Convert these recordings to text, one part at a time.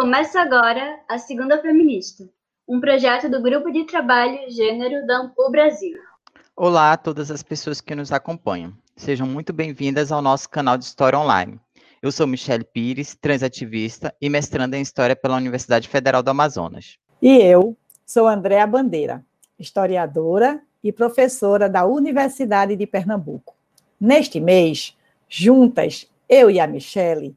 Começa agora a Segunda Feminista, um projeto do Grupo de Trabalho Gênero da Ampul Brasil. Olá a todas as pessoas que nos acompanham. Sejam muito bem-vindas ao nosso canal de História Online. Eu sou Michele Pires, transativista e mestranda em História pela Universidade Federal do Amazonas. E eu sou Andréa Bandeira, historiadora e professora da Universidade de Pernambuco. Neste mês, juntas, eu e a Michele,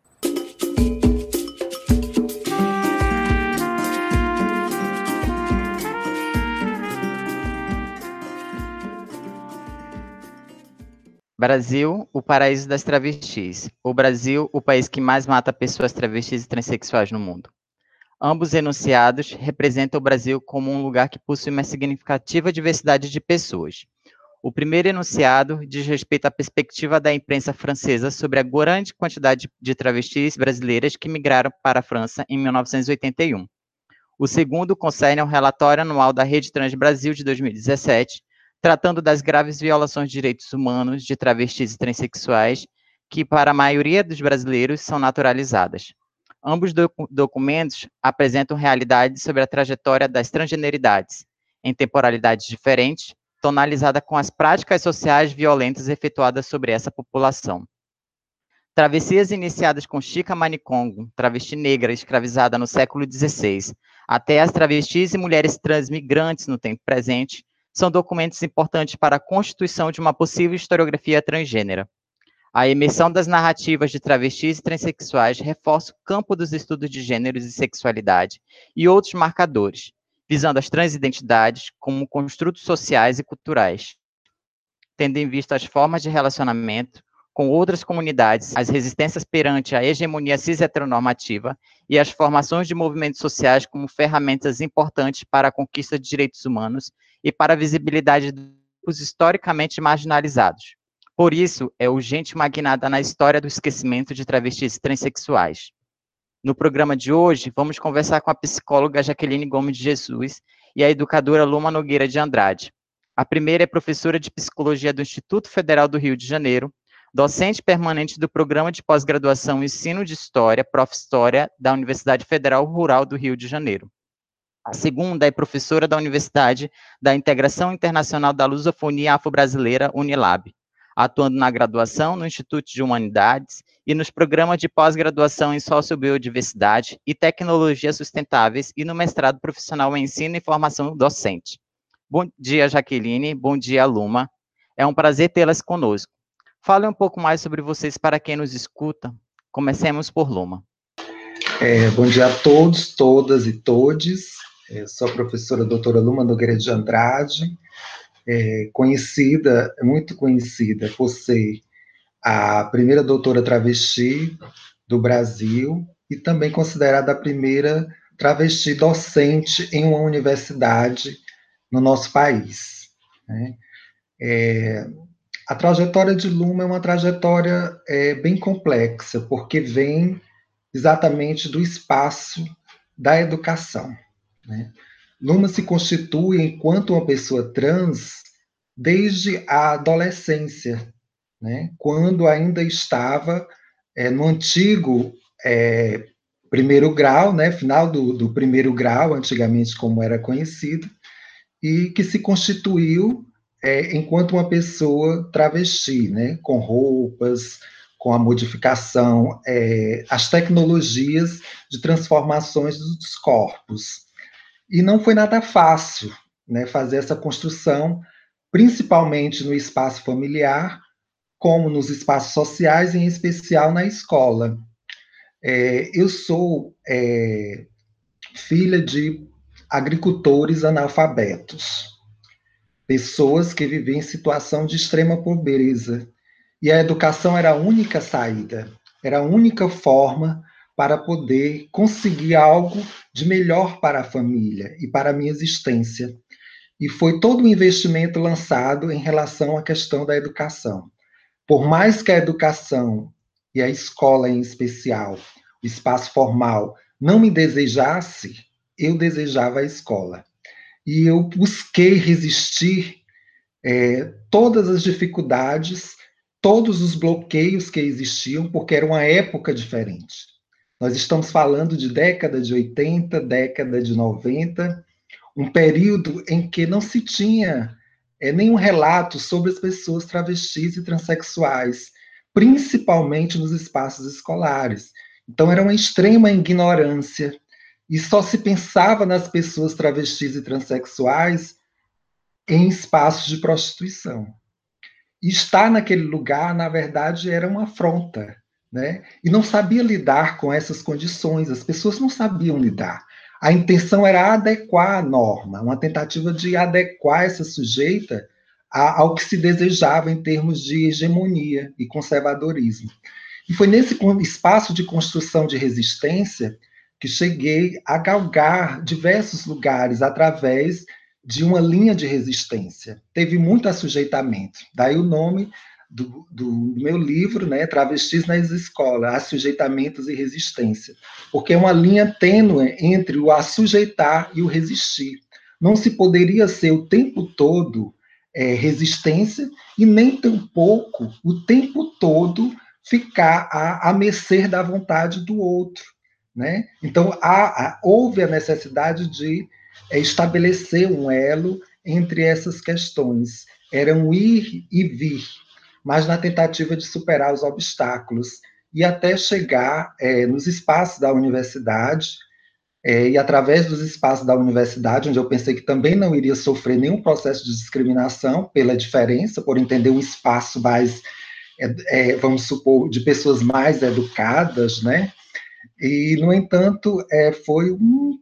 Brasil, o paraíso das travestis. O Brasil, o país que mais mata pessoas travestis e transexuais no mundo. Ambos enunciados representam o Brasil como um lugar que possui uma significativa diversidade de pessoas. O primeiro enunciado diz respeito à perspectiva da imprensa francesa sobre a grande quantidade de travestis brasileiras que migraram para a França em 1981. O segundo concerne ao relatório anual da Rede Trans Brasil de 2017, tratando das graves violações de direitos humanos de travestis e transexuais, que para a maioria dos brasileiros são naturalizadas. Ambos doc documentos apresentam realidades sobre a trajetória das transgeneridades, em temporalidades diferentes, tonalizada com as práticas sociais violentas efetuadas sobre essa população. Travessias iniciadas com Chica Manicongo, travesti negra escravizada no século XVI, até as travestis e mulheres transmigrantes no tempo presente, são documentos importantes para a constituição de uma possível historiografia transgênera. A emissão das narrativas de travestis e transexuais reforça o campo dos estudos de gêneros e sexualidade e outros marcadores, visando as transidentidades como construtos sociais e culturais, tendo em vista as formas de relacionamento com outras comunidades, as resistências perante a hegemonia cis-heteronormativa e as formações de movimentos sociais como ferramentas importantes para a conquista de direitos humanos e para a visibilidade dos historicamente marginalizados. Por isso, é urgente uma guinada na história do esquecimento de travestis transexuais. No programa de hoje, vamos conversar com a psicóloga Jaqueline Gomes de Jesus e a educadora Luma Nogueira de Andrade. A primeira é professora de psicologia do Instituto Federal do Rio de Janeiro, docente permanente do Programa de Pós-Graduação Ensino de História, Prof. História, da Universidade Federal Rural do Rio de Janeiro. A segunda é professora da Universidade da Integração Internacional da Lusofonia Afro-Brasileira, Unilab, atuando na graduação no Instituto de Humanidades e nos programas de pós-graduação em Sociobiodiversidade e Tecnologias Sustentáveis e no mestrado profissional em Ensino e Formação Docente. Bom dia, Jaqueline. Bom dia, Luma. É um prazer tê-las conosco. Fale um pouco mais sobre vocês para quem nos escuta. Comecemos por Luma. É, bom dia a todos, todas e todes. Eu sou a professora doutora Luma Nogueira de Andrade, é, conhecida, muito conhecida por ser a primeira doutora travesti do Brasil e também considerada a primeira travesti docente em uma universidade no nosso país. Né? É, a trajetória de Luma é uma trajetória é, bem complexa, porque vem exatamente do espaço da educação. Né? Luma se constitui enquanto uma pessoa trans desde a adolescência, né? quando ainda estava é, no antigo é, primeiro grau, né? final do, do primeiro grau, antigamente como era conhecido, e que se constituiu é, enquanto uma pessoa travesti, né? com roupas, com a modificação, é, as tecnologias de transformações dos corpos. E não foi nada fácil né, fazer essa construção, principalmente no espaço familiar, como nos espaços sociais, em especial na escola. É, eu sou é, filha de agricultores analfabetos, pessoas que viviam em situação de extrema pobreza. E a educação era a única saída, era a única forma para poder conseguir algo de melhor para a família e para a minha existência. E foi todo um investimento lançado em relação à questão da educação. Por mais que a educação e a escola em especial, o espaço formal, não me desejasse, eu desejava a escola. E eu busquei resistir é, todas as dificuldades, todos os bloqueios que existiam, porque era uma época diferente. Nós estamos falando de década de 80, década de 90, um período em que não se tinha é, nenhum relato sobre as pessoas travestis e transexuais, principalmente nos espaços escolares. Então, era uma extrema ignorância, e só se pensava nas pessoas travestis e transexuais em espaços de prostituição. E estar naquele lugar, na verdade, era uma afronta, né? E não sabia lidar com essas condições, as pessoas não sabiam lidar. A intenção era adequar a norma, uma tentativa de adequar essa sujeita ao que se desejava em termos de hegemonia e conservadorismo. E foi nesse espaço de construção de resistência que cheguei a galgar diversos lugares através de uma linha de resistência. Teve muito assujeitamento. Daí o nome do, do, meu livro, né, Travestis nas Escolas, Assujeitamentos e Resistência, porque é uma linha tênue entre o assujeitar e o resistir. Não se poderia ser o tempo todo é, resistência e nem tampouco o tempo todo ficar à, à mercê da vontade do outro. Né? Então, há, há, houve a necessidade de é, estabelecer um elo entre essas questões. Era um ir e vir, mas na tentativa de superar os obstáculos e até chegar é, nos espaços da universidade, é, e através dos espaços da universidade, onde eu pensei que também não iria sofrer nenhum processo de discriminação pela diferença, por entender um espaço mais, é vamos supor, de pessoas mais educadas, né? E, no entanto, é, foi um,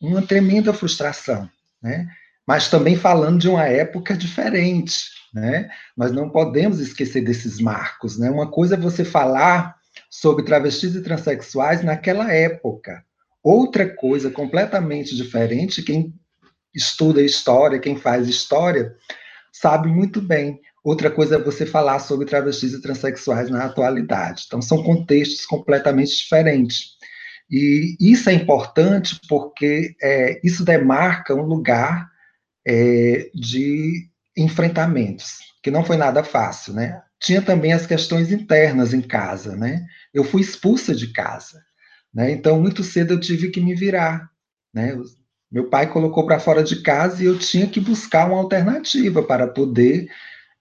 uma tremenda frustração, né? Mas também falando de uma época diferente, né? Nós não podemos esquecer desses marcos, né? Uma coisa é você falar sobre travestis e transexuais naquela época. Outra coisa completamente diferente, quem estuda história, quem faz história, sabe muito bem. Outra coisa é você falar sobre travestis e transexuais na atualidade. Então, são contextos completamente diferentes. E isso é importante porque é, isso demarca um lugar é, de enfrentamentos, que não foi nada fácil, né? Tinha também as questões internas em casa, né? Eu fui expulsa de casa, né? Então, muito cedo eu tive que me virar, né? Meu pai colocou para fora de casa e eu tinha que buscar uma alternativa para poder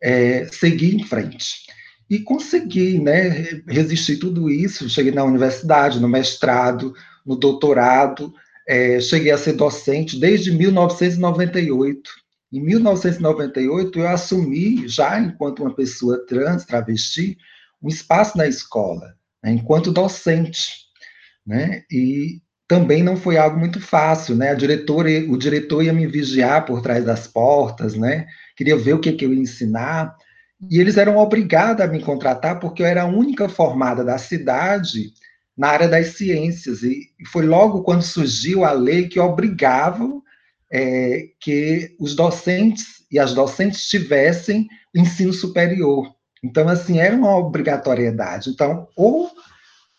é, seguir em frente. E consegui, né, resistir tudo isso. Cheguei na universidade, no mestrado, no doutorado, é, cheguei a ser docente desde 1998. Em 1998, eu assumi, já enquanto uma pessoa trans, travesti, um espaço na escola, né, enquanto docente. Né, e também não foi algo muito fácil, né? A diretora, o diretor ia me vigiar por trás das portas, né? Queria ver o que, que eu ia ensinar. E eles eram obrigados a me contratar porque eu era a única formada da cidade na área das ciências. E foi logo quando surgiu a lei que obrigava é, que os docentes e as docentes tivessem ensino superior. Então, assim, era uma obrigatoriedade. Então, ou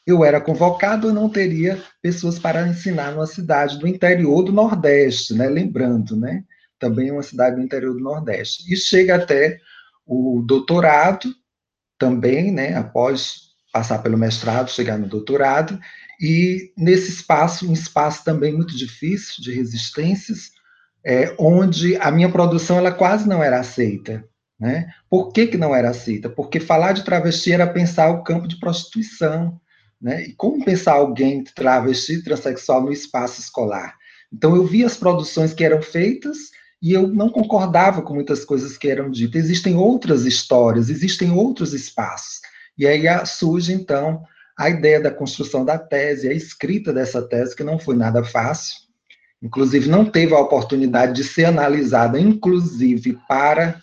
eu era convocado, eu não teria pessoas para ensinar numa cidade do interior do Nordeste, né? Lembrando, né? Também uma cidade do interior do Nordeste. E chega até o doutorado, também, né? Após passar pelo mestrado, chegar no doutorado, e nesse espaço, um espaço também muito difícil de resistências, é, onde a minha produção ela quase não era aceita. Né? Por que, que não era aceita? Porque falar de travesti era pensar o campo de prostituição, né? E como pensar alguém travesti, transexual no espaço escolar? Então, eu vi as produções que eram feitas e eu não concordava com muitas coisas que eram ditas. Existem outras histórias, existem outros espaços. E aí surge, então, a ideia da construção da tese, a escrita dessa tese, que não foi nada fácil. Inclusive, não teve a oportunidade de ser analisada, inclusive para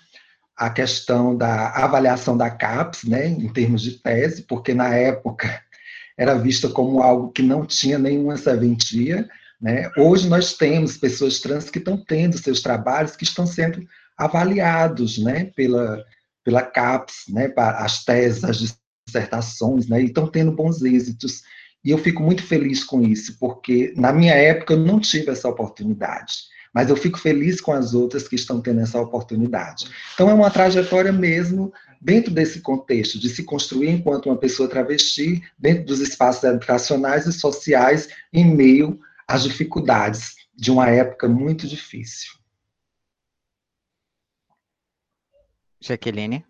a questão da avaliação da CAPES, né, em termos de tese, porque na época era vista como algo que não tinha nenhuma serventia. Né? Hoje nós temos pessoas trans que estão tendo seus trabalhos que estão sendo avaliados né, pela, pela CAPES, né, as teses, as dissertações, né, e estão tendo bons êxitos. E eu fico muito feliz com isso, porque na minha época eu não tive essa oportunidade. Mas eu fico feliz com as outras que estão tendo essa oportunidade. Então é uma trajetória mesmo dentro desse contexto, de se construir enquanto uma pessoa travesti, dentro dos espaços educacionais e sociais, em meio às dificuldades de uma época muito difícil. Jaqueline.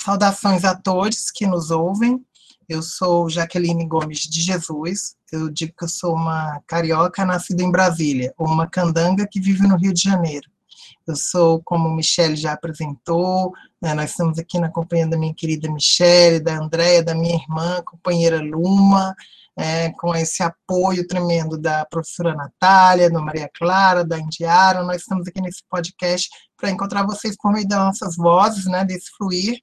Saudações a todos que nos ouvem. Eu sou Jaqueline Gomes de Jesus. Eu digo que eu sou uma carioca nascida em Brasília, ou uma candanga que vive no Rio de Janeiro. Eu sou, como Michele já apresentou, né, nós estamos aqui na companhia da minha querida Michele, da Andréia, da minha irmã, companheira Luma, é, com esse apoio tremendo da professora Natália, da Maria Clara, da Indiara. Nós estamos aqui nesse podcast para encontrar vocês por meio das nossas vozes, né, desse fluir.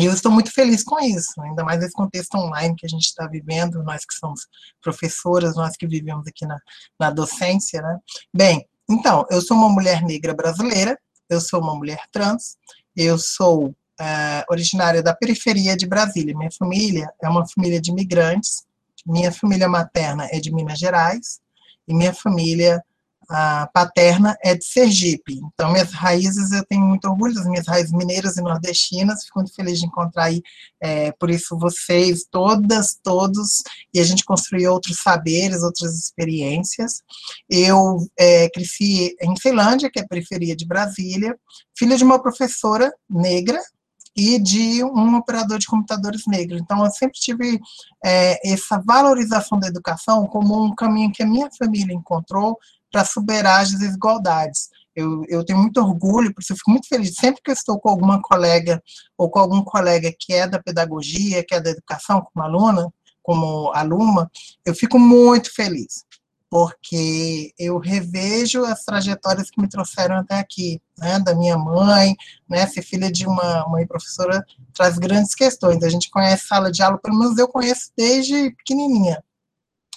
E eu estou muito feliz com isso, ainda mais nesse contexto online que a gente está vivendo, nós que somos professoras, nós que vivemos aqui na, na docência, né? Bem, então, eu sou uma mulher negra brasileira, eu sou uma mulher trans, eu sou é, originária da periferia de Brasília. Minha família é uma família de imigrantes, minha família materna é de Minas Gerais, e minha família a paterna é de Sergipe. Então, minhas raízes, eu tenho muito orgulho das minhas raízes mineiras e nordestinas. Fico muito feliz de encontrar aí, é, por isso, vocês, todas, todos, e a gente construir outros saberes, outras experiências. Eu é, cresci em Ceilândia, que é a periferia de Brasília, filha de uma professora negra, e de um operador de computadores negro. Então, eu sempre tive é, essa valorização da educação como um caminho que a minha família encontrou para superar as desigualdades. Eu, eu tenho muito orgulho, por isso eu fico muito feliz. Sempre que eu estou com alguma colega ou com algum colega que é da pedagogia, que é da educação, como aluna, como aluna, eu fico muito feliz, porque eu revejo as trajetórias que me trouxeram até aqui, né, da minha mãe, né, ser filha de uma mãe professora traz grandes questões. A gente conhece sala de aula, pelo menos eu conheço desde pequenininha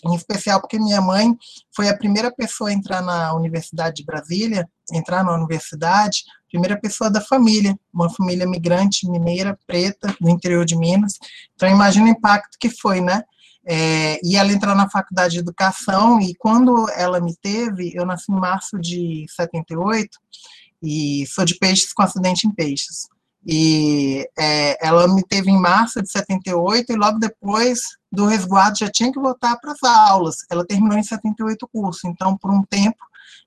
em especial porque minha mãe foi a primeira pessoa a entrar na Universidade de Brasília, entrar na universidade, primeira pessoa da família, uma família migrante mineira, preta, no interior de Minas. Então, imagina o impacto que foi, né? É, e ela entrou na faculdade de educação, e quando ela me teve, eu nasci em março de 78, e sou de peixes com acidente em peixes. E é, ela me teve em março de 78 e logo depois do resguardo já tinha que voltar para as aulas. Ela terminou em 78 o curso, então por um tempo,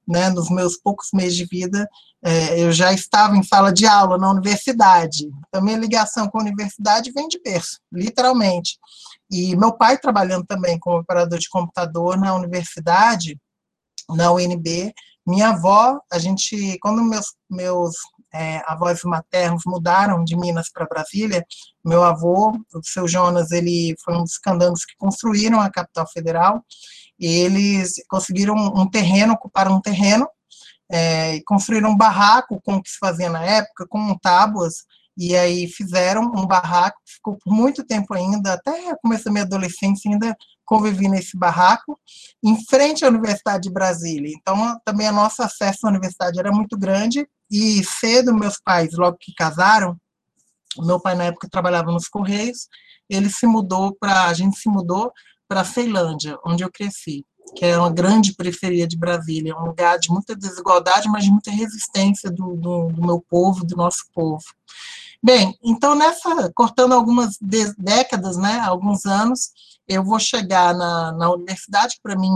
né, nos meus poucos meses de vida, é, eu já estava em sala de aula na universidade. Então minha ligação com a universidade vem de berço, literalmente. E meu pai trabalhando também como operador de computador na universidade, na UNB, minha avó, a gente, quando meus, meus é, avós maternos mudaram de Minas para Brasília, meu avô, o seu Jonas, ele foi um dos candanos que construíram a capital federal, e eles conseguiram um terreno, ocuparam um terreno, é, construíram um barraco com o que se fazia na época, com tábuas, e aí fizeram um barraco, ficou por muito tempo ainda, até começo da minha adolescência ainda convivi nesse barraco, em frente à Universidade de Brasília. Então, também o nosso acesso à universidade era muito grande, e cedo meus pais, logo que casaram, meu pai na época trabalhava nos Correios, ele se mudou para, a gente se mudou para Ceilândia, onde eu cresci, que é uma grande periferia de Brasília, um lugar de muita desigualdade, mas de muita resistência do, do, do meu povo, do nosso povo. Bem, então nessa, cortando algumas décadas, né, alguns anos, eu vou chegar na, na universidade, para mim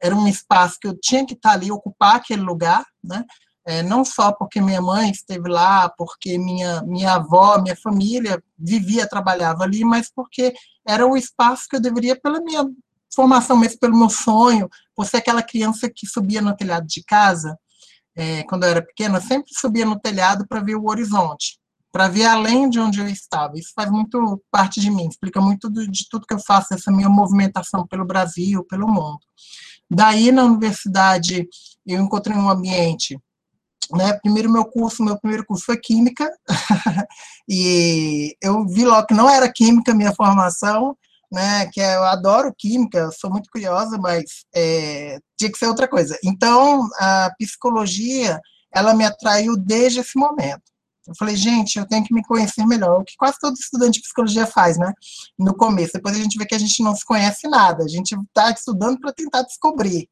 era um espaço que eu tinha que estar ali, ocupar aquele lugar, né, é, não só porque minha mãe esteve lá, porque minha, minha avó, minha família vivia, trabalhava ali, mas porque era o espaço que eu deveria, pela minha formação mesmo, pelo meu sonho, por ser aquela criança que subia no telhado de casa, é, quando eu era pequena, sempre subia no telhado para ver o horizonte para ver além de onde eu estava. Isso faz muito parte de mim, explica muito de tudo que eu faço, essa minha movimentação pelo Brasil, pelo mundo. Daí, na universidade, eu encontrei um ambiente né, primeiro meu curso, meu primeiro curso foi química, e eu vi logo que não era química minha formação, né, que eu adoro química, sou muito curiosa, mas é, tinha que ser outra coisa. Então, a psicologia, ela me atraiu desde esse momento. Eu falei, gente, eu tenho que me conhecer melhor, o que quase todo estudante de psicologia faz, né? No começo. Depois a gente vê que a gente não se conhece nada, a gente está estudando para tentar descobrir.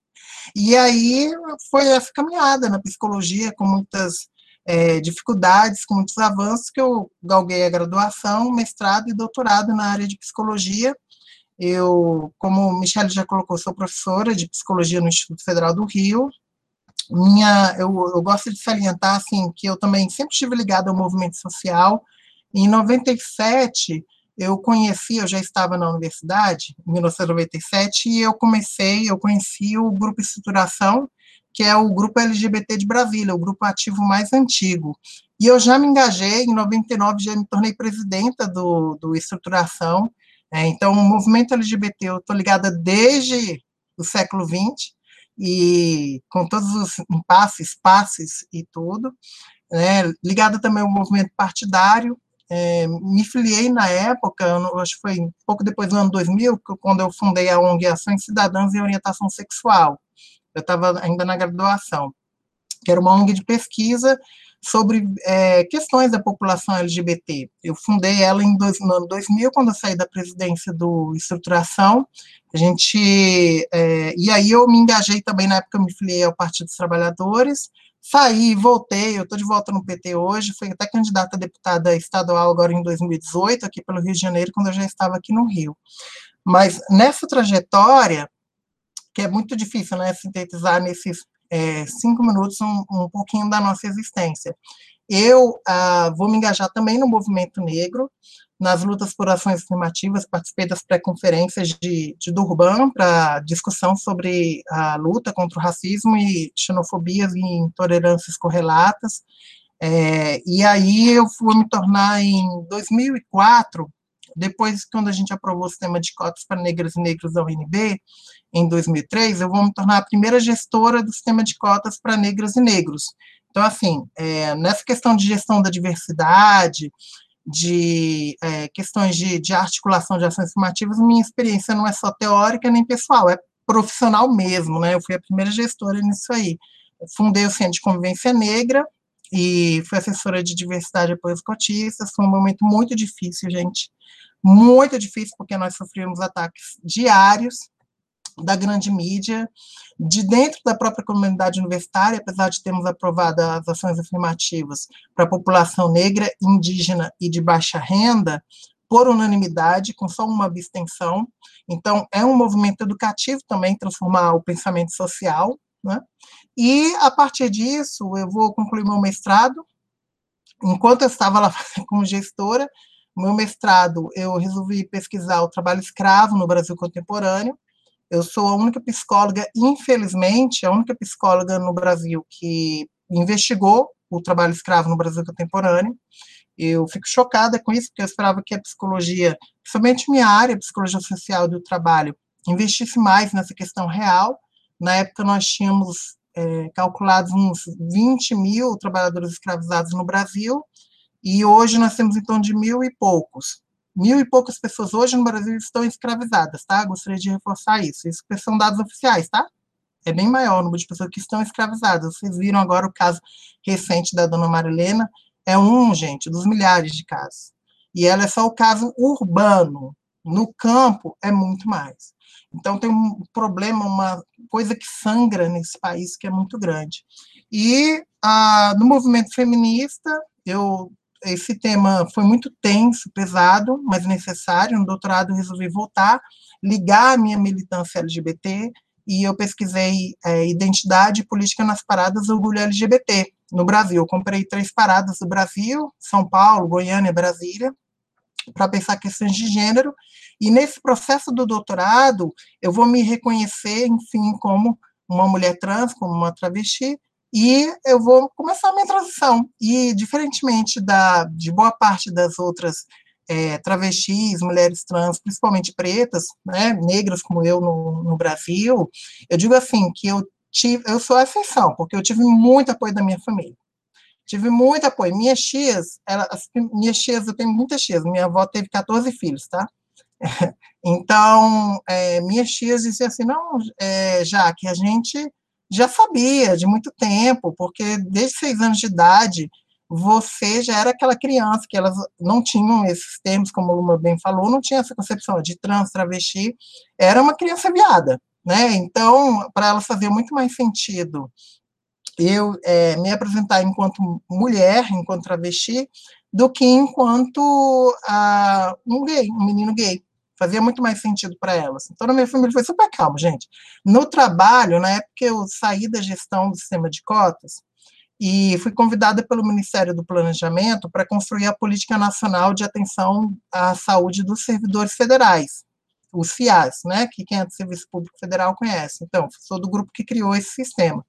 E aí foi essa caminhada na psicologia, com muitas é, dificuldades, com muitos avanços, que eu galguei a graduação, mestrado e doutorado na área de psicologia. Eu, como o Michele já colocou, sou professora de psicologia no Instituto Federal do Rio. Minha, eu, eu gosto de salientar assim, que eu também sempre estive ligada ao movimento social. Em 97, eu conheci, eu já estava na universidade, em 1997, e eu comecei, eu conheci o Grupo Estruturação, que é o grupo LGBT de Brasília, o grupo ativo mais antigo. E eu já me engajei, em 99 já me tornei presidenta do, do Estruturação. É, então, o movimento LGBT eu estou ligada desde o século XX, e com todos os impasses, passes e tudo. Né, ligada também ao movimento partidário, é, me filiei na época, acho que foi pouco depois do ano 2000, quando eu fundei a ONG Ações Cidadãs e Orientação Sexual eu estava ainda na graduação, que era uma ONG de pesquisa sobre é, questões da população LGBT. Eu fundei ela em dois, no ano 2000, quando eu saí da presidência do Estruturação, a gente, é, e aí eu me engajei também, na época eu me filiei ao Partido dos Trabalhadores, saí, voltei, eu estou de volta no PT hoje, fui até candidata a deputada estadual agora em 2018, aqui pelo Rio de Janeiro, quando eu já estava aqui no Rio. Mas nessa trajetória, que é muito difícil, né, sintetizar nesses é, cinco minutos um, um, pouquinho da nossa existência. Eu ah, vou me engajar também no movimento negro, nas lutas por ações afirmativas, participei das pré-conferências de, de Durban para discussão sobre a luta contra o racismo e xenofobias e intolerâncias correlatas, é, e aí eu fui me tornar em 2004, depois quando a gente aprovou o sistema de cotas para negras e negros da UNB, em 2003, eu vou me tornar a primeira gestora do sistema de cotas para negras e negros. Então, assim, é, nessa questão de gestão da diversidade, de é, questões de, de, articulação de ações formativas, minha experiência não é só teórica nem pessoal, é profissional mesmo, né? Eu fui a primeira gestora nisso aí. Fundei o Centro de Convivência Negra e fui assessora de diversidade e apoios cotistas. Foi um momento muito difícil, gente. Muito difícil, porque nós sofremos ataques diários da grande mídia, de dentro da própria comunidade universitária, apesar de termos aprovado as ações afirmativas para a população negra, indígena e de baixa renda, por unanimidade, com só uma abstenção. Então, é um movimento educativo também transformar o pensamento social. Né? E, a partir disso, eu vou concluir meu mestrado. Enquanto eu estava lá como gestora, meu mestrado, eu resolvi pesquisar o trabalho escravo no Brasil contemporâneo, eu sou a única psicóloga, infelizmente, a única psicóloga no Brasil que investigou o trabalho escravo no Brasil contemporâneo. Eu fico chocada com isso, porque eu esperava que a psicologia, principalmente minha área, psicologia social do trabalho, investisse mais nessa questão real. Na época, nós tínhamos é, uns 20 mil trabalhadores escravizados no Brasil, e hoje nós temos em torno de mil e poucos mil e poucas pessoas hoje no Brasil estão escravizadas, tá? Gostaria de reforçar isso. Isso são dados oficiais, tá? É bem maior o número de pessoas que estão escravizadas. Vocês viram agora o caso recente da dona Marilena. É um, gente, dos milhares de casos. E ela é só o caso urbano. No campo, é muito mais. Então, tem um problema, uma coisa que sangra nesse país que é muito grande. E ah, no movimento feminista, eu esse tema foi muito tenso, pesado, mas necessário. No doutorado, resolvi voltar, ligar a minha militância LGBT, e eu pesquisei é, identidade e política nas paradas orgulho LGBT no Brasil. Eu comprei três paradas do Brasil, São Paulo, Goiânia, Brasília, para pensar questões de gênero, e nesse processo do doutorado, eu vou me reconhecer, enfim, como uma mulher trans, como uma travesti, e eu vou começar a minha transição. E, diferentemente da, de boa parte das outras é, travestis, mulheres trans, principalmente pretas, né, negras como eu no, no Brasil, eu digo assim, que eu tive, eu sou a exceção, porque eu tive muito apoio da minha família. Tive muito apoio. Minhas tias, ela, as, minhas tias, eu tenho muitas tias, minha avó teve 14 filhos, tá? Então, é, minhas tias diziam assim, não, é, já que a gente já sabia de muito tempo, porque desde seis anos de idade você já era aquela criança que elas não tinham esses termos, como a Luma bem falou, não tinha essa concepção de trans, travesti, era uma criança viada, né? Então, para elas fazia muito mais sentido eu é, me apresentar enquanto mulher, enquanto travesti, do que enquanto uh, um gay, um menino gay. Fazia muito mais sentido para elas. Então, na minha família foi super calmo, gente. No trabalho, na época eu saí da gestão do sistema de cotas, e fui convidada pelo Ministério do Planejamento para construir a Política Nacional de Atenção à Saúde dos Servidores Federais, os FIAs, né, que quem é do Serviço Público Federal conhece. Então, sou do grupo que criou esse sistema,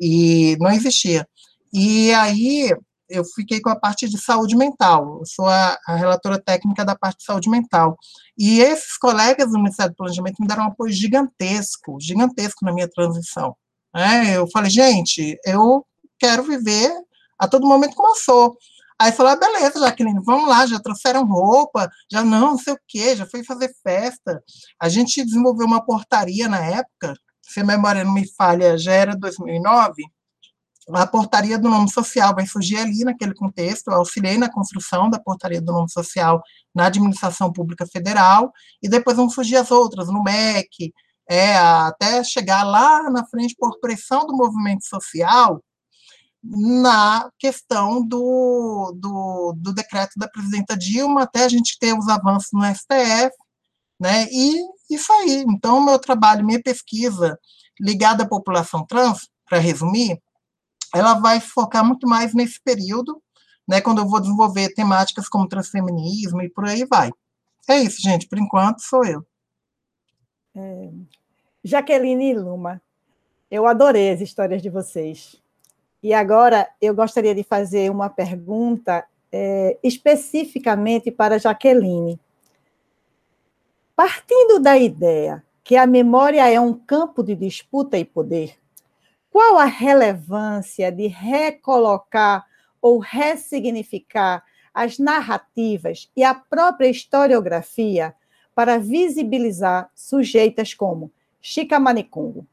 e não existia. E aí, eu fiquei com a parte de saúde mental, eu sou a, a, relatora técnica da parte de saúde mental. E esses colegas do Ministério do Planejamento me deram um apoio gigantesco, gigantesco na minha transição. É, eu falei, gente, eu quero viver a todo momento como eu sou. Aí falou, ah, beleza, Jaqueline, vamos lá, já trouxeram roupa, já não, não sei o quê, já foi fazer festa. A gente desenvolveu uma portaria na época, se a memória não me falha, já era 2009, a portaria do nome social vai surgir ali naquele contexto, eu auxiliei na construção da portaria do nome social na administração pública federal, e depois vão surgir as outras, no MEC, é, até chegar lá na frente por pressão do movimento social, na questão do, do, do, decreto da presidenta Dilma, até a gente ter os avanços no STF, né, e isso aí. Então, meu trabalho, minha pesquisa ligada à população trans, para resumir, ela vai focar muito mais nesse período, né, quando eu vou desenvolver temáticas como transfeminismo e por aí vai. É isso, gente, por enquanto sou eu. É, Jaqueline Luma, eu adorei as histórias de vocês. E agora eu gostaria de fazer uma pergunta é, especificamente para Jaqueline. Partindo da ideia que a memória é um campo de disputa e poder, qual a relevância de recolocar ou ressignificar as narrativas e a própria historiografia para visibilizar sujeitas como Chica Manicongo?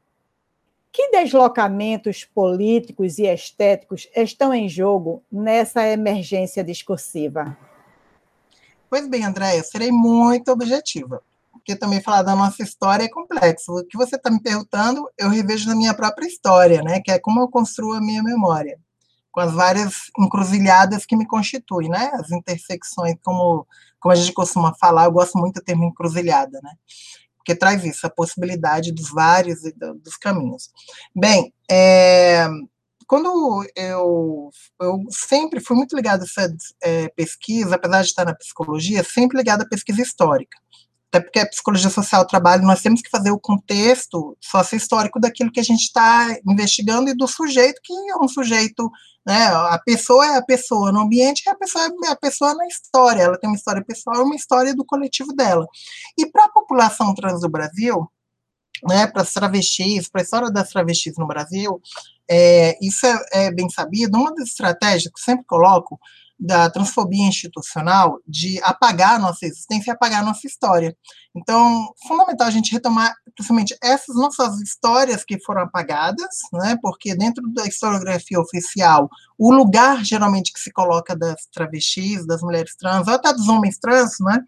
Que deslocamentos políticos e estéticos estão em jogo nessa emergência discursiva? Pois bem, Andréia, serei muito objetiva porque também falar da nossa história é complexo. O que você está me perguntando, eu revejo na minha própria história, né? Que é como eu construo a minha memória, com as várias encruzilhadas que me constituem, né? As intersecções, como, como a gente costuma falar, eu gosto muito do termo encruzilhada, né? Porque traz isso, a possibilidade dos vários e dos caminhos. Bem, é, quando eu, eu sempre fui muito ligado a essa é, pesquisa, apesar de estar na psicologia, sempre ligado à pesquisa histórica até porque a psicologia social trabalho, nós temos que fazer o contexto sócio-histórico daquilo que a gente está investigando e do sujeito, que é um sujeito, né, a pessoa é a pessoa no ambiente, a pessoa é a pessoa na história, ela tem uma história pessoal e uma história do coletivo dela. E para a população trans do Brasil, né, para as travestis, para a história das travestis no Brasil, é, isso é, é bem sabido, uma das estratégias que eu sempre coloco da transfobia institucional de apagar nossa existência e apagar nossa história. Então, fundamental a gente retomar, principalmente, essas nossas histórias que foram apagadas, né, porque dentro da historiografia oficial, o lugar, geralmente, que se coloca das travestis, das mulheres trans, até dos homens trans, né,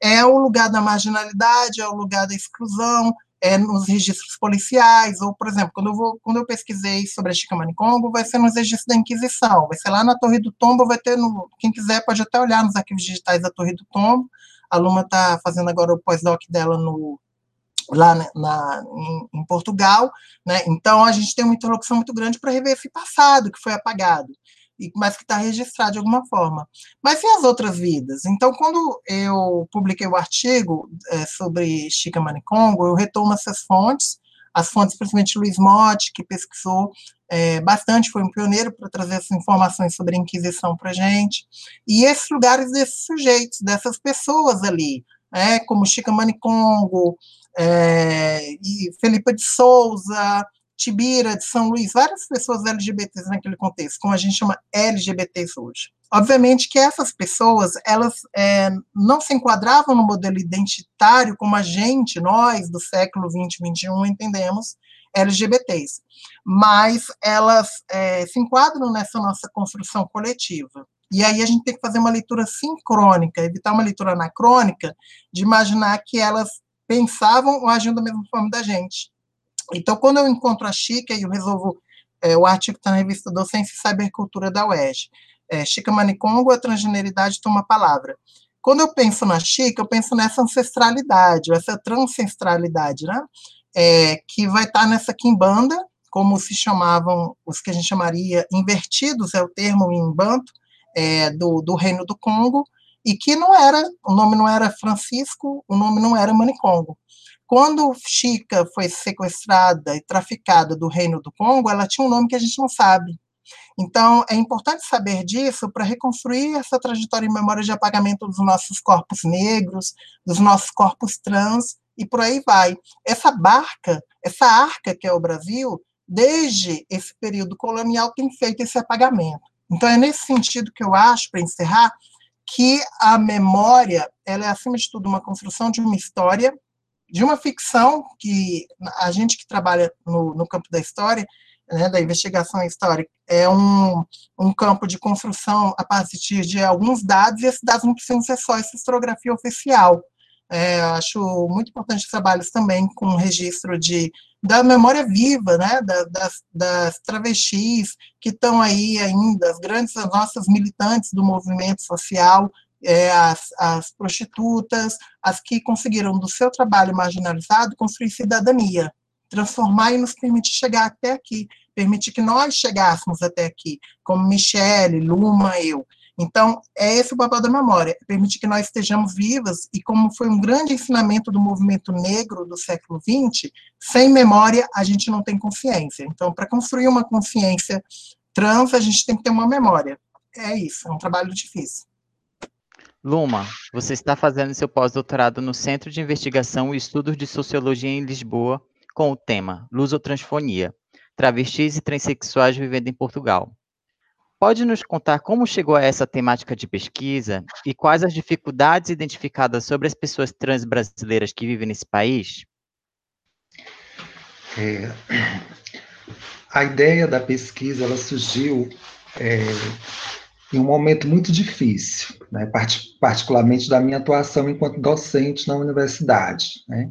é o lugar da marginalidade, é o lugar da exclusão, é, nos registros policiais, ou, por exemplo, quando eu, vou, quando eu pesquisei sobre a Chica Manicongo, vai ser nos registros da Inquisição, vai ser lá na Torre do Tombo, vai ter, no, quem quiser pode até olhar nos arquivos digitais da Torre do Tombo, a Luma está fazendo agora o pós-doc dela no, lá na, em, em, Portugal, né? então a gente tem uma interlocução muito grande para rever esse passado que foi apagado mas que está registrado de alguma forma. Mas e as outras vidas? Então, quando eu publiquei o artigo é, sobre Chica Manicongo, eu retomo essas fontes, as fontes, principalmente Luiz Motti, que pesquisou é, bastante, foi um pioneiro para trazer essas informações sobre a Inquisição para gente, e esses lugares desses sujeitos, dessas pessoas ali, é, como Chica Manicongo, é, e Felipe de Souza, Tibira, de São Luís, várias pessoas LGBTs naquele contexto, como a gente chama LGBTs hoje. Obviamente que essas pessoas, elas é, não se enquadravam no modelo identitário como a gente, nós, do século 20 e 21, entendemos LGBTs, mas elas é, se enquadram nessa nossa construção coletiva. E aí a gente tem que fazer uma leitura sincrônica, evitar uma leitura anacrônica, de imaginar que elas pensavam ou agiam da mesma forma da gente. Então, quando eu encontro a Chica e eu resolvo, é, o artigo está na revista Docência e Cybercultura da UERJ, é, Chica Manicongo, a transgeneridade toma palavra. Quando eu penso na Chica, eu penso nessa ancestralidade, essa transancestralidade, né? É, que vai estar nessa quimbanda, como se chamavam os que a gente chamaria invertidos, é o termo em banto, é, do, do Reino do Congo, e que não era, o nome não era Francisco, o nome não era Manicongo. Quando Chica foi sequestrada e traficada do Reino do Congo, ela tinha um nome que a gente não sabe, então, é importante saber disso para reconstruir essa trajetória em memória de apagamento dos nossos corpos negros, dos nossos corpos trans, e por aí vai. Essa barca, essa arca que é o Brasil, desde esse período colonial, tem feito esse apagamento. Então, é nesse sentido que eu acho, para encerrar, que a memória ela é, acima de tudo, uma construção de uma história, de uma ficção, que a gente que trabalha no, no campo da história, né, da investigação histórica, é um, um campo de construção a partir de alguns dados, e esses dados não precisam ser só essa historiografia oficial. É, acho muito importante trabalhos também com registro de, da memória viva, né, da, das, das travestis que estão aí ainda, as grandes, as nossas militantes do movimento social, é, as, as prostitutas, as que conseguiram do seu trabalho marginalizado construir cidadania, transformar e nos permitir chegar até aqui permitir que nós chegássemos até aqui, como Michele, Luma, eu. Então, é esse o papel da memória, é permitir que nós estejamos vivas, e como foi um grande ensinamento do movimento negro do século XX, sem memória a gente não tem consciência. Então, para construir uma consciência trans, a gente tem que ter uma memória. É isso, é um trabalho difícil. Luma, você está fazendo seu pós-doutorado no Centro de Investigação e Estudos de Sociologia em Lisboa com o tema Lusotransfonia travestis e transexuais vivendo em Portugal. Pode nos contar como chegou a essa temática de pesquisa e quais as dificuldades identificadas sobre as pessoas trans brasileiras que vivem nesse país? É, a ideia da pesquisa ela surgiu é, em um momento muito difícil, né, particularmente da minha atuação enquanto docente na universidade. Né.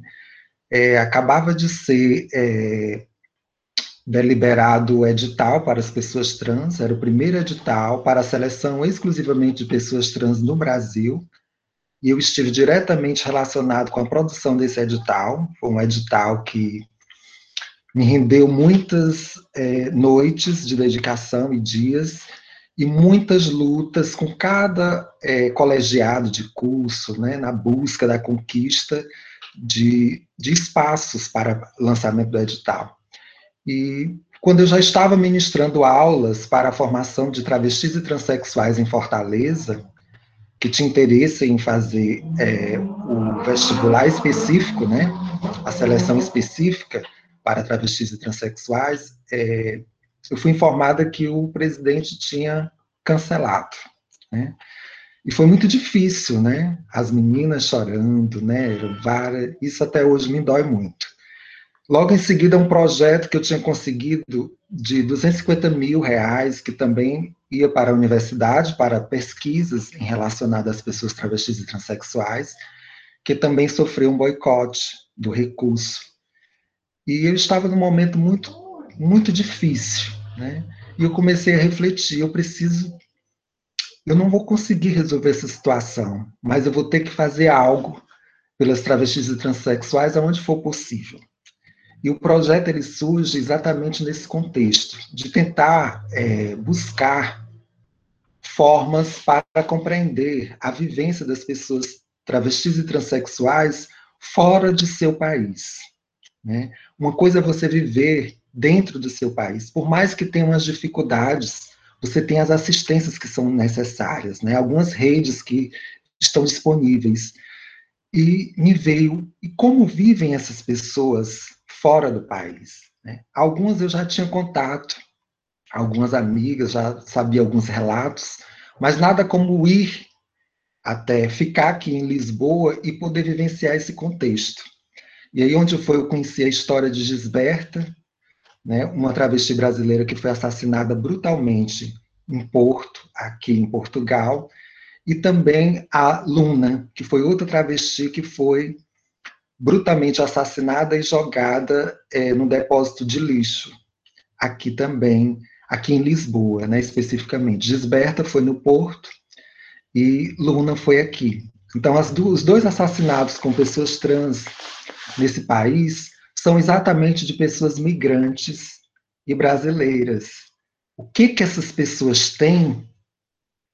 É, acabava de ser é, deliberado o edital para as pessoas trans, era o primeiro edital para a seleção exclusivamente de pessoas trans no Brasil, e eu estive diretamente relacionado com a produção desse edital, um edital que me rendeu muitas é, noites de dedicação e dias, e muitas lutas com cada é, colegiado de curso, né, na busca da conquista de, de espaços para lançamento do edital. E quando eu já estava ministrando aulas para a formação de travestis e transexuais em Fortaleza, que tinha interesse em fazer é, o vestibular específico, né, a seleção específica para travestis e transexuais, é, eu fui informada que o presidente tinha cancelado, né? E foi muito difícil, né? As meninas chorando, né? Isso até hoje me dói muito. Logo em seguida, um projeto que eu tinha conseguido de 250 mil reais, que também ia para a universidade, para pesquisas relacionadas às pessoas travestis e transexuais, que também sofreu um boicote do recurso. E eu estava num momento muito, muito difícil, né? E eu comecei a refletir, eu preciso, eu não vou conseguir resolver essa situação, mas eu vou ter que fazer algo pelas travestis e transexuais aonde for possível. E o projeto ele surge exatamente nesse contexto, de tentar é, buscar formas para compreender a vivência das pessoas travestis e transexuais fora de seu país. Né? Uma coisa é você viver dentro do seu país, por mais que tenha umas dificuldades, você tem as assistências que são necessárias, né? algumas redes que estão disponíveis. E me veio, e como vivem essas pessoas fora do país. Né? Algumas eu já tinha contato, algumas amigas já sabia alguns relatos, Mas nada como ir até ficar aqui em Lisboa e poder vivenciar esse contexto. E aí onde foi eu conheci a história de Gisberta, né, uma travesti brasileira que foi assassinada brutalmente em Porto, aqui em Portugal, e também a Luna, que foi outra travesti que foi brutalmente assassinada e jogada é, no depósito de lixo, aqui também, aqui em Lisboa, né, especificamente. Gisberta foi no Porto e Luna foi aqui. Então, os dois assassinatos com pessoas trans nesse país são exatamente de pessoas migrantes e brasileiras. O que que essas pessoas têm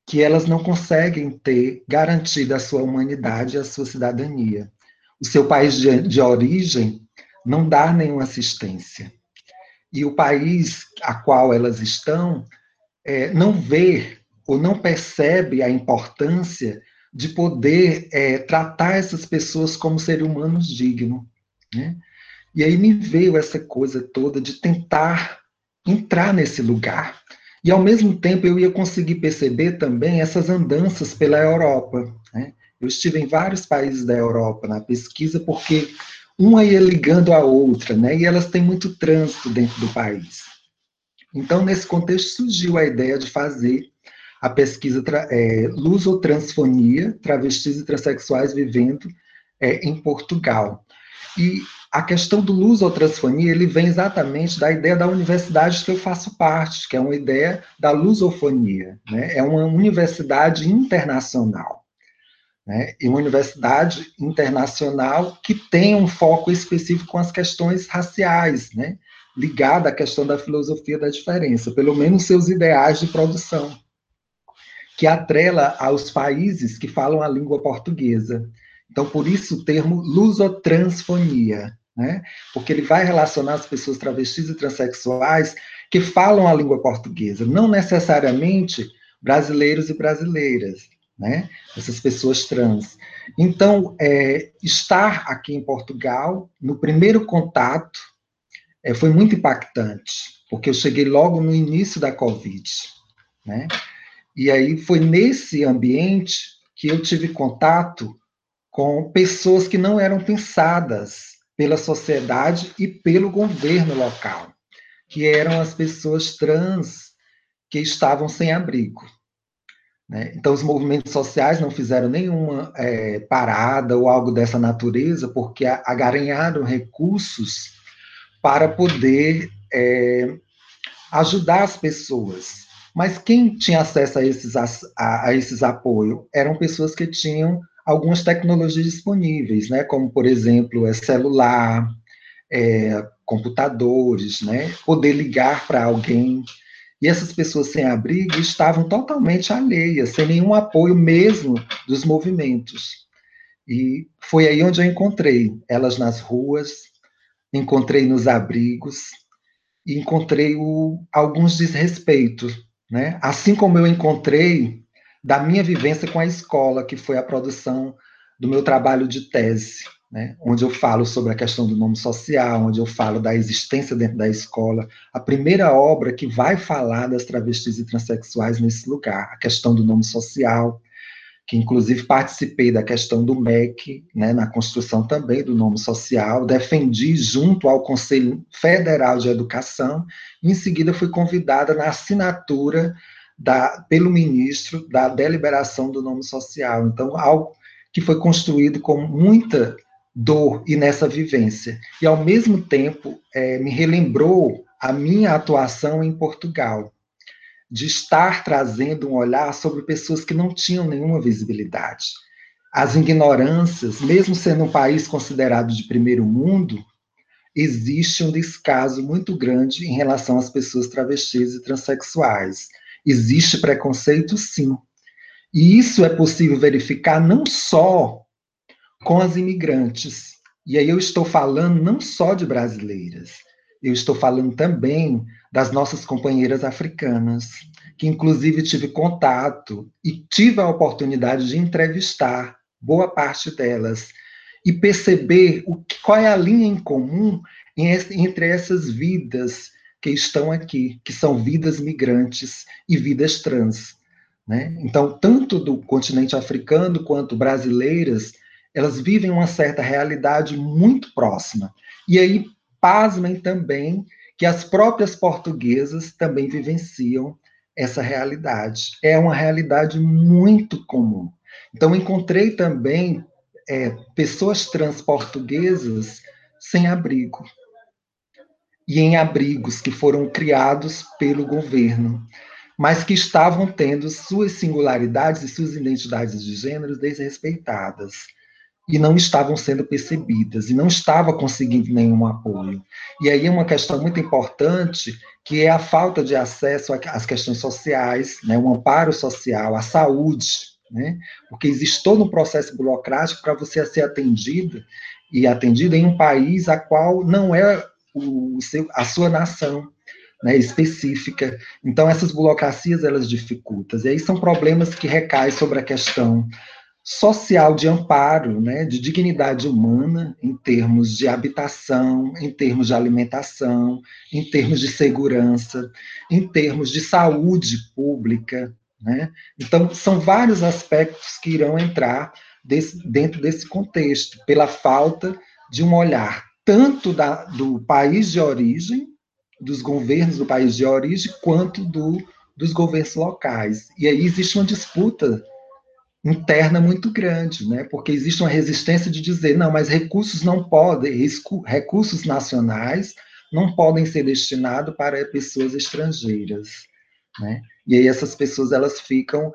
que elas não conseguem ter garantida a sua humanidade e a sua cidadania? o seu país de, de origem não dá nenhuma assistência. E o país a qual elas estão é, não vê ou não percebe a importância de poder é, tratar essas pessoas como seres humanos dignos. Né? E aí me veio essa coisa toda de tentar entrar nesse lugar. E ao mesmo tempo eu ia conseguir perceber também essas andanças pela Europa. Né? Eu estive em vários países da Europa na pesquisa, porque uma ia ligando a outra, né? E elas têm muito trânsito dentro do país. Então, nesse contexto, surgiu a ideia de fazer a pesquisa é, Lusotransfonia, travestis e transexuais vivendo é, em Portugal. E a questão do lusotransfonia, ele vem exatamente da ideia da universidade que eu faço parte, que é uma ideia da lusofonia, né? É uma universidade internacional né, e uma universidade internacional que tem um foco específico com as questões raciais, né, ligada à questão da filosofia da diferença, pelo menos seus ideais de produção, que atrela aos países que falam a língua portuguesa. Então, por isso o termo lusotransfonia, né, porque ele vai relacionar as pessoas travestis e transexuais que falam a língua portuguesa, não necessariamente brasileiros e brasileiras, né? Essas pessoas trans. Então, é, estar aqui em Portugal, no primeiro contato, é, foi muito impactante, porque eu cheguei logo no início da Covid, né? E aí foi nesse ambiente que eu tive contato com pessoas que não eram pensadas pela sociedade e pelo governo local, que eram as pessoas trans que estavam sem abrigo. Né? Então, os movimentos sociais não fizeram nenhuma é, parada ou algo dessa natureza, porque agaranharam recursos para poder é, ajudar as pessoas. Mas quem tinha acesso a esses, a, a esses apoios eram pessoas que tinham algumas tecnologias disponíveis, né? como, por exemplo, é celular, é, computadores, né? poder ligar para alguém. E essas pessoas sem abrigo estavam totalmente alheias, sem nenhum apoio mesmo dos movimentos. E foi aí onde eu encontrei elas nas ruas, encontrei nos abrigos, encontrei o, alguns desrespeitos, né? Assim como eu encontrei da minha vivência com a escola, que foi a produção do meu trabalho de tese né, onde eu falo sobre a questão do nome social, onde eu falo da existência dentro da escola. A primeira obra que vai falar das travestis e transexuais nesse lugar, a questão do nome social, que inclusive participei da questão do MEC, né, na construção também do nome social, defendi junto ao Conselho Federal de Educação, e em seguida fui convidada na assinatura da, pelo ministro da deliberação do nome social. Então, algo que foi construído com muita dor e nessa vivência. E, ao mesmo tempo, é, me relembrou a minha atuação em Portugal, de estar trazendo um olhar sobre pessoas que não tinham nenhuma visibilidade. As ignorâncias, mesmo sendo um país considerado de primeiro mundo, existe um descaso muito grande em relação às pessoas travestis e transexuais. Existe preconceito, sim. E isso é possível verificar não só com as imigrantes. E aí eu estou falando não só de brasileiras, eu estou falando também das nossas companheiras africanas, que inclusive tive contato e tive a oportunidade de entrevistar boa parte delas e perceber o qual é a linha em comum entre essas vidas que estão aqui, que são vidas migrantes e vidas trans. Né? Então, tanto do continente africano quanto brasileiras, elas vivem uma certa realidade muito próxima. E aí, pasmem também que as próprias portuguesas também vivenciam essa realidade. É uma realidade muito comum. Então, encontrei também é, pessoas trans portuguesas sem abrigo e em abrigos que foram criados pelo governo, mas que estavam tendo suas singularidades e suas identidades de gênero desrespeitadas e não estavam sendo percebidas e não estava conseguindo nenhum apoio. E aí uma questão muito importante que é a falta de acesso às questões sociais, né, o amparo social, a saúde, né, porque existe todo um processo burocrático para você ser atendida e atendida em um país a qual não é o seu, a sua nação, né, específica. Então, essas burocracias, elas dificultam. E aí são problemas que recaem sobre a questão social de amparo, né, de dignidade humana, em termos de habitação, em termos de alimentação, em termos de segurança, em termos de saúde pública. Né? Então, são vários aspectos que irão entrar desse, dentro desse contexto, pela falta de um olhar tanto da, do país de origem, dos governos do país de origem, quanto do, dos governos locais. E aí existe uma disputa interna muito grande, né? Porque existe uma resistência de dizer, não, mas recursos não podem, recursos nacionais não podem ser destinados para pessoas estrangeiras, né? E aí essas pessoas elas ficam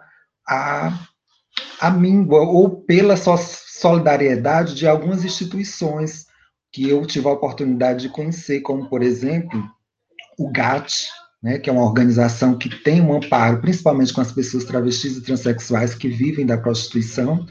a, a míngua ou pela solidariedade de algumas instituições que eu tive a oportunidade de conhecer, como por exemplo o GAT, né, que é uma organização que tem um amparo, principalmente com as pessoas travestis e transexuais que vivem da prostituição,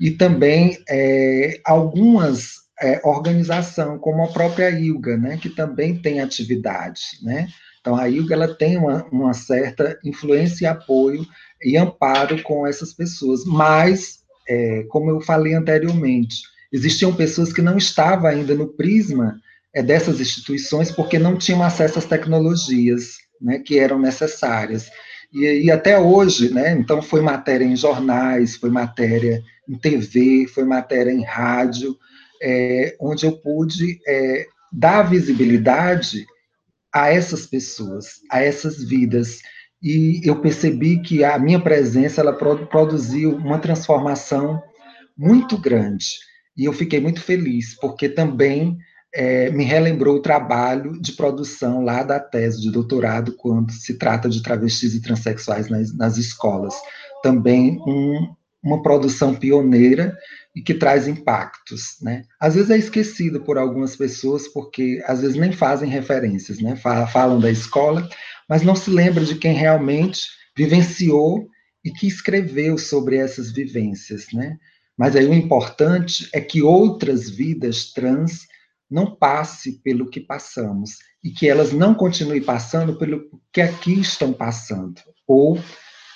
e também é, algumas é, organizações, como a própria ILGA, né, que também tem atividade, né, então a ILGA ela tem uma, uma certa influência e apoio e amparo com essas pessoas, mas, é, como eu falei anteriormente, existiam pessoas que não estavam ainda no prisma é, dessas instituições porque não tinham acesso às tecnologias né, que eram necessárias. E, e, até hoje, né, então foi matéria em jornais, foi matéria em TV, foi matéria em rádio, é, onde eu pude é, dar visibilidade a essas pessoas, a essas vidas. E eu percebi que a minha presença ela produziu uma transformação muito grande. E eu fiquei muito feliz, porque também é, me relembrou o trabalho de produção lá da tese de doutorado, quando se trata de travestis e transexuais nas, nas escolas. Também um, uma produção pioneira e que traz impactos, né? Às vezes é esquecido por algumas pessoas, porque às vezes nem fazem referências, né? Falam da escola, mas não se lembra de quem realmente vivenciou e que escreveu sobre essas vivências, né? Mas aí o importante é que outras vidas trans não passe pelo que passamos e que elas não continuem passando pelo que aqui estão passando ou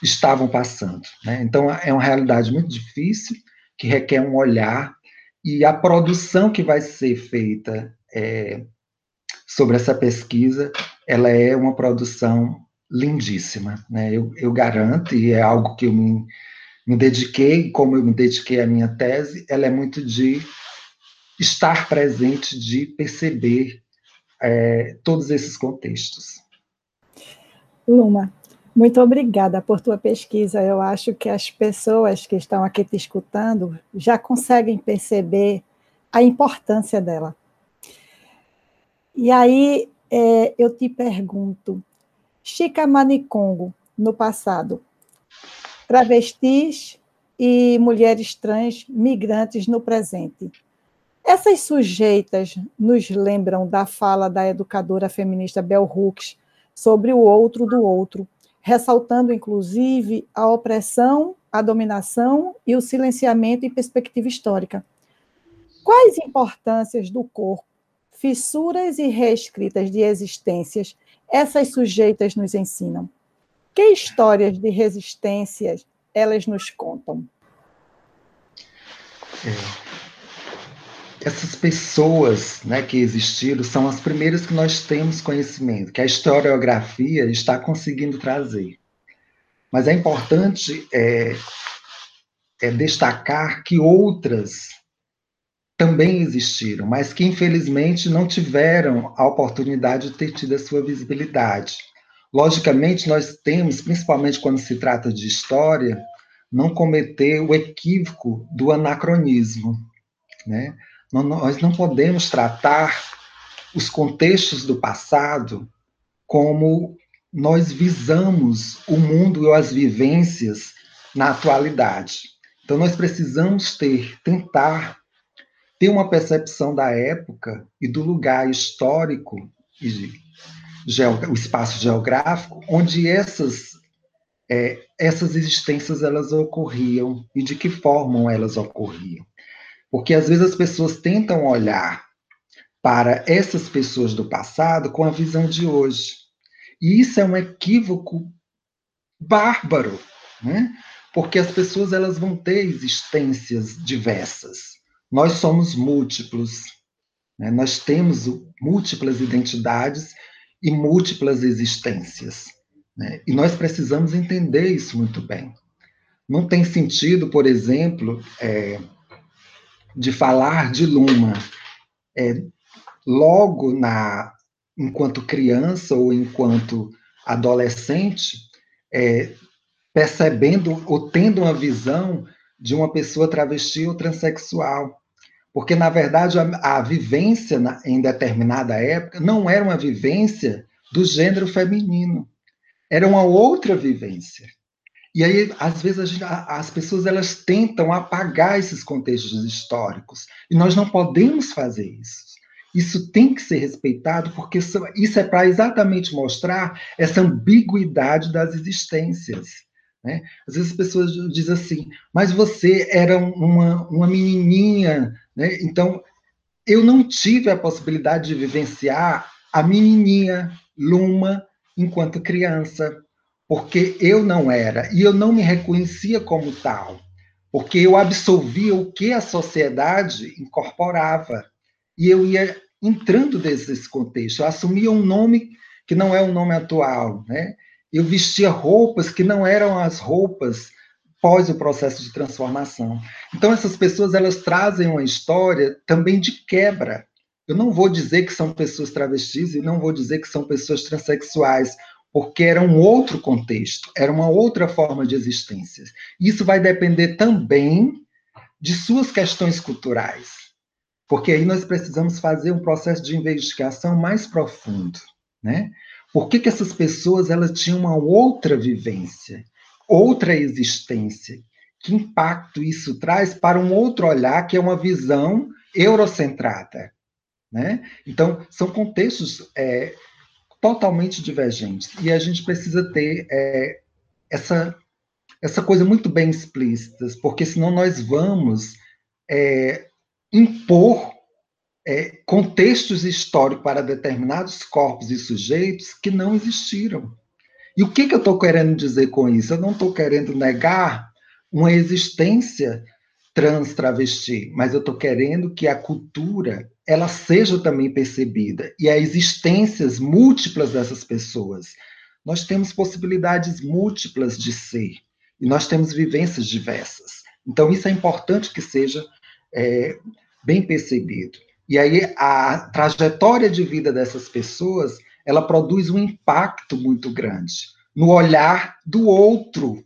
estavam passando. Né? Então, é uma realidade muito difícil, que requer um olhar, e a produção que vai ser feita é, sobre essa pesquisa, ela é uma produção lindíssima. Né? Eu, eu garanto, e é algo que eu me, me dediquei, como eu me dediquei à minha tese, ela é muito de estar presente, de perceber é, todos esses contextos. Luma, muito obrigada por tua pesquisa. Eu acho que as pessoas que estão aqui te escutando já conseguem perceber a importância dela. E aí é, eu te pergunto, Chica Manicongo, no passado, travestis e mulheres trans migrantes no presente. Essas sujeitas nos lembram da fala da educadora feminista Bell Hooks sobre o outro do outro, ressaltando inclusive a opressão, a dominação e o silenciamento em perspectiva histórica. Quais importâncias do corpo, fissuras e reescritas de existências essas sujeitas nos ensinam? Que histórias de resistências elas nos contam? É essas pessoas né, que existiram são as primeiras que nós temos conhecimento, que a historiografia está conseguindo trazer. Mas é importante é, é destacar que outras também existiram, mas que infelizmente não tiveram a oportunidade de ter tido a sua visibilidade. Logicamente, nós temos, principalmente quando se trata de história, não cometer o equívoco do anacronismo. Né? Nós não podemos tratar os contextos do passado como nós visamos o mundo e as vivências na atualidade. Então, nós precisamos ter, tentar ter uma percepção da época e do lugar histórico e o espaço geográfico onde essas é, essas existências elas ocorriam e de que forma elas ocorriam. Porque às vezes as pessoas tentam olhar para essas pessoas do passado com a visão de hoje. E isso é um equívoco bárbaro, né? Porque as pessoas elas vão ter existências diversas. Nós somos múltiplos, né? nós temos múltiplas identidades e múltiplas existências. Né? E nós precisamos entender isso muito bem. Não tem sentido, por exemplo, é, de falar de Luma é, logo na enquanto criança ou enquanto adolescente, é, percebendo ou tendo uma visão de uma pessoa travesti ou transexual. Porque, na verdade, a, a vivência na, em determinada época não era uma vivência do gênero feminino, era uma outra vivência. E aí, às vezes, gente, as pessoas elas tentam apagar esses contextos históricos, e nós não podemos fazer isso. Isso tem que ser respeitado, porque isso é para exatamente mostrar essa ambiguidade das existências. Né? Às vezes as pessoas dizem assim, mas você era uma, uma menininha né? Então, eu não tive a possibilidade de vivenciar a menininha Luma enquanto criança, porque eu não era, e eu não me reconhecia como tal, porque eu absorvia o que a sociedade incorporava, e eu ia entrando desse contexto, eu assumia um nome que não é o um nome atual, né? Eu vestia roupas que não eram as roupas pós o processo de transformação. Então essas pessoas elas trazem uma história também de quebra. Eu não vou dizer que são pessoas travestis e não vou dizer que são pessoas transexuais, porque era um outro contexto, era uma outra forma de existência. Isso vai depender também de suas questões culturais, porque aí nós precisamos fazer um processo de investigação mais profundo, né? Por que, que essas pessoas elas tinham uma outra vivência? Outra existência. Que impacto isso traz para um outro olhar, que é uma visão eurocentrada? Né? Então, são contextos é, totalmente divergentes. E a gente precisa ter é, essa, essa coisa muito bem explícita, porque senão nós vamos é, impor é, contextos históricos para determinados corpos e sujeitos que não existiram. E o que, que eu estou querendo dizer com isso? Eu não estou querendo negar uma existência trans travesti, mas eu estou querendo que a cultura ela seja também percebida e as existências múltiplas dessas pessoas. Nós temos possibilidades múltiplas de ser e nós temos vivências diversas. Então isso é importante que seja é, bem percebido. E aí a trajetória de vida dessas pessoas ela produz um impacto muito grande no olhar do outro,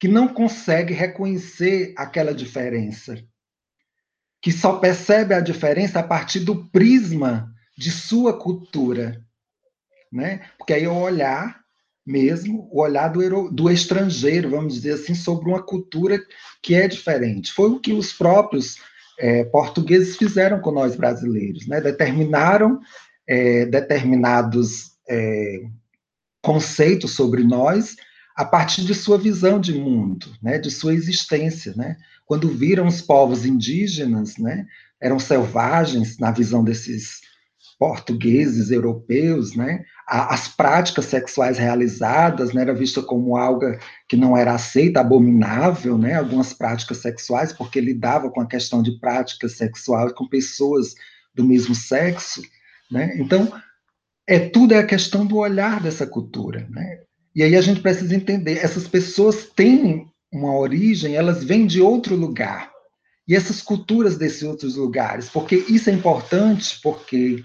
que não consegue reconhecer aquela diferença, que só percebe a diferença a partir do prisma de sua cultura, né? Porque aí é o olhar mesmo, o olhar do, do estrangeiro, vamos dizer assim, sobre uma cultura que é diferente. Foi o que os próprios é, portugueses fizeram com nós brasileiros, né? Determinaram é, determinados é, conceitos sobre nós a partir de sua visão de mundo, né, de sua existência, né? Quando viram os povos indígenas, né, eram selvagens na visão desses portugueses, europeus, né? As práticas sexuais realizadas, né, era vista como algo que não era aceita, abominável, né? Algumas práticas sexuais, porque lidava com a questão de práticas sexuais com pessoas do mesmo sexo, né? Então, é tudo é a questão do olhar dessa cultura. Né? E aí a gente precisa entender, essas pessoas têm uma origem, elas vêm de outro lugar. E essas culturas desses outros lugares, porque isso é importante, porque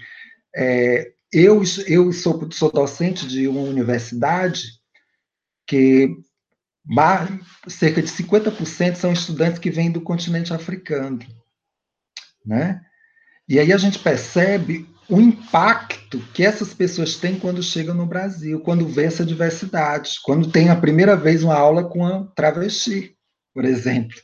é, eu, eu sou, sou docente de uma universidade que cerca de 50% são estudantes que vêm do continente africano, né? E aí a gente percebe o impacto que essas pessoas têm quando chegam no Brasil, quando vê essa diversidade, quando tem a primeira vez uma aula com a travesti, por exemplo,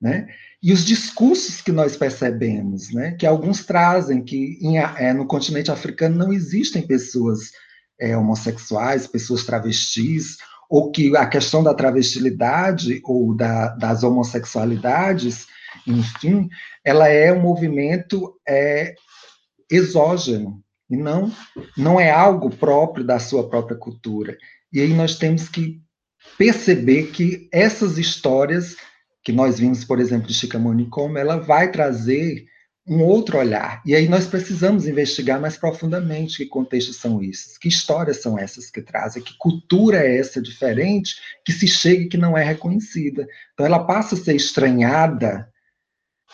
né? E os discursos que nós percebemos, né? Que alguns trazem que em, é, no continente africano não existem pessoas é, homossexuais, pessoas travestis, ou que a questão da travestilidade ou da, das homossexualidades, enfim, ela é um movimento é, exógeno e não não é algo próprio da sua própria cultura. E aí nós temos que perceber que essas histórias que nós vimos, por exemplo, de Chicamoni como ela vai trazer um outro olhar. E aí nós precisamos investigar mais profundamente que contextos são esses, que histórias são essas que trazem, que cultura é essa diferente que se chega e que não é reconhecida. Então ela passa a ser estranhada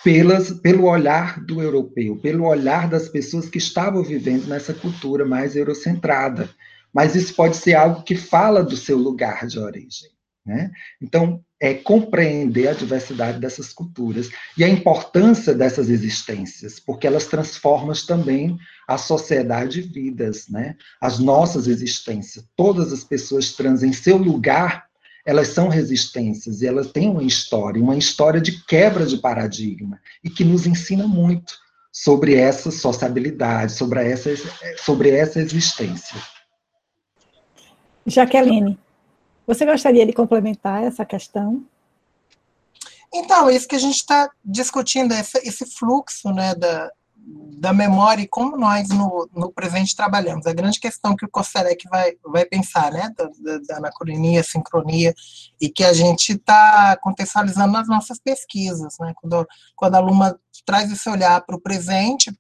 pelas, pelo olhar do europeu, pelo olhar das pessoas que estavam vivendo nessa cultura mais eurocentrada. Mas isso pode ser algo que fala do seu lugar de origem. Né? Então, é compreender a diversidade dessas culturas e a importância dessas existências, porque elas transformam também a sociedade de vidas, né? as nossas existências. Todas as pessoas trans em seu lugar, elas são resistências e elas têm uma história, uma história de quebra de paradigma e que nos ensina muito sobre essa sociabilidade, sobre essa, sobre essa existência. Jaqueline, você gostaria de complementar essa questão? Então, isso que a gente está discutindo, esse, esse, fluxo né, da, da memória e como nós no, no presente trabalhamos. A grande questão que o Kosterek vai, vai pensar, né, da, da, da anacronia, sincronia, e que a gente está contextualizando nas nossas pesquisas. Né, quando, quando a Luma traz esse olhar para o presente,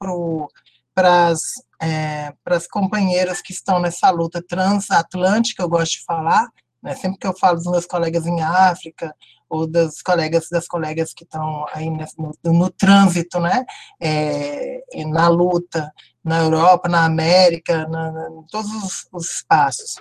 para as é, companheiras que estão nessa luta transatlântica, eu gosto de falar, né? Sempre que eu falo dos meus colegas em África, ou das colegas das colegas que estão aí no, no, trânsito, né, é, na luta na Europa, na América, na, na, em todos os, os, espaços.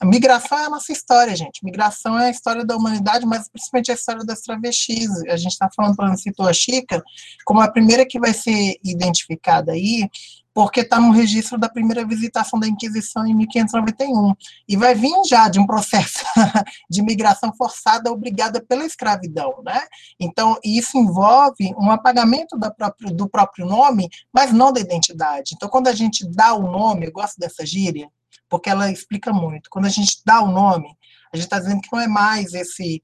A migração é a nossa história, gente. Migração é a história da humanidade, mas principalmente a história das travestis. A gente está falando, por exemplo, citou a Chica, como a primeira que vai ser identificada aí, porque está no registro da primeira visitação da Inquisição em 1591. E vai vir já de um processo de migração forçada obrigada pela escravidão. Né? Então, isso envolve um apagamento próprio, do próprio nome, mas não da identidade. Então, quando a gente dá o nome, eu gosto dessa gíria, porque ela explica muito. Quando a gente dá o nome, a gente está dizendo que não é mais esse,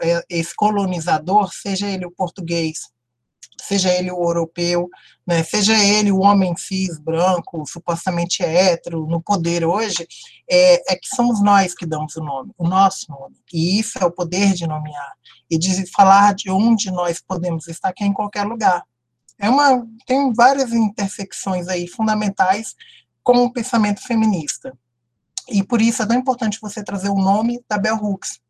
é, esse colonizador, seja ele o português, seja ele o europeu, né, seja ele o homem cis, branco, supostamente hétero, no poder hoje, é, é, que somos nós que damos o nome, o nosso nome. E isso é o poder de nomear. E de falar de onde nós podemos estar, que é em qualquer lugar. É uma, tem várias intersecções aí fundamentais com o pensamento feminista. E por isso é tão importante você trazer o nome da Bell Hooks.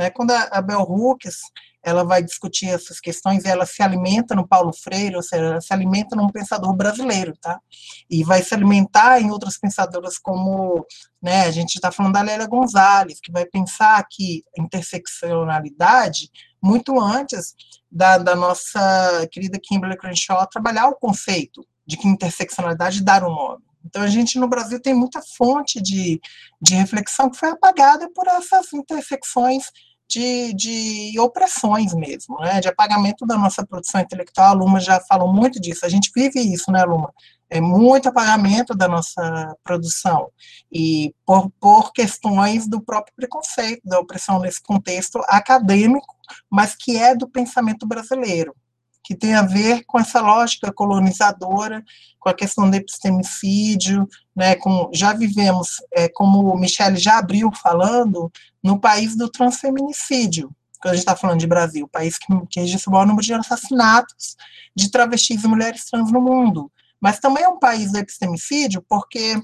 Né? Quando a, a Bell Hooks ela vai discutir essas questões, ela se alimenta no Paulo Freire, ou seja, ela se alimenta num pensador brasileiro, tá? E vai se alimentar em outras pensadoras como, né, a gente está falando da Lélia Gonzalez, que vai pensar que interseccionalidade muito antes da, da nossa querida Kimberly Crenshaw trabalhar o conceito de que interseccionalidade dar um nome. Então, a gente no Brasil tem muita fonte de, de reflexão que foi apagada por essas intersecções de, de opressões mesmo, né, de apagamento da nossa produção intelectual. A Luma já falou muito disso, a gente vive isso, né, Luma? É muito apagamento da nossa produção, e por, por questões do próprio preconceito, da opressão nesse contexto acadêmico, mas que é do pensamento brasileiro que tem a ver com essa lógica colonizadora, com a questão do epistemicídio, né, com, já vivemos, é, como o Michele já abriu falando, no país do transfeminicídio, quando a gente está falando de Brasil, país que, que registra o maior número de assassinatos de travestis e mulheres trans no mundo, mas também é um país do epistemicídio, porque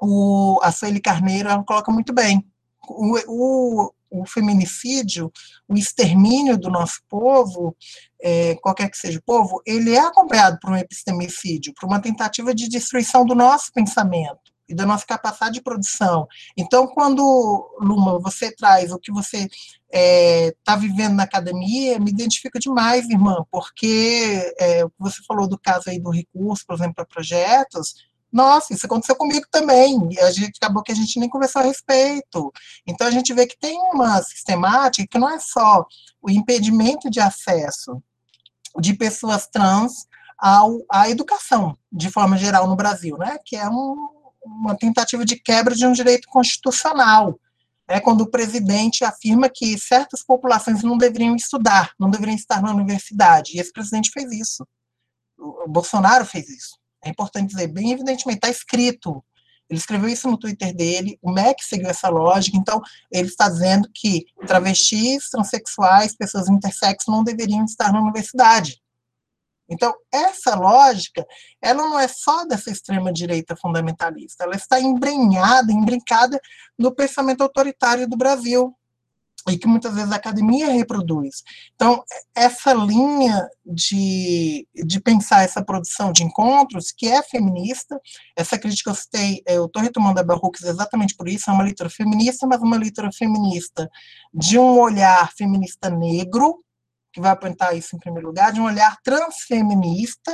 o, a Sueli Carneiro ela coloca muito bem, o, o, o feminicídio, o extermínio do nosso povo, é, qualquer que seja o povo, ele é acompanhado por um epistemicídio, por uma tentativa de destruição do nosso pensamento e da nossa capacidade de produção. Então, quando, Luma, você traz o que você está é, tá vivendo na academia, me identifica demais, irmã, porque é, você falou do caso aí do recurso, por exemplo, para projetos, nossa, isso aconteceu comigo também. E a gente acabou que a gente nem conversou a respeito. Então a gente vê que tem uma sistemática que não é só o impedimento de acesso de pessoas trans ao, à educação, de forma geral, no Brasil, né? Que é um, uma tentativa de quebra de um direito constitucional. É quando o presidente afirma que certas populações não deveriam estudar, não deveriam estar na universidade. E esse presidente fez isso. O Bolsonaro fez isso. É importante dizer, bem evidentemente, está escrito. Ele escreveu isso no Twitter dele, o MEC seguiu essa lógica, então ele está dizendo que travestis, transexuais, pessoas intersexo não deveriam estar na universidade. Então, essa lógica, ela não é só dessa extrema-direita fundamentalista, ela está embrenhada, embrincada no pensamento autoritário do Brasil, e que muitas vezes a academia reproduz. Então, essa linha de, de pensar essa produção de encontros, que é feminista, essa crítica eu citei, eu estou retomando a Barrocos exatamente por isso, é uma leitura feminista, mas uma leitura feminista de um olhar feminista negro, que vai apontar isso em primeiro lugar, de um olhar transfeminista,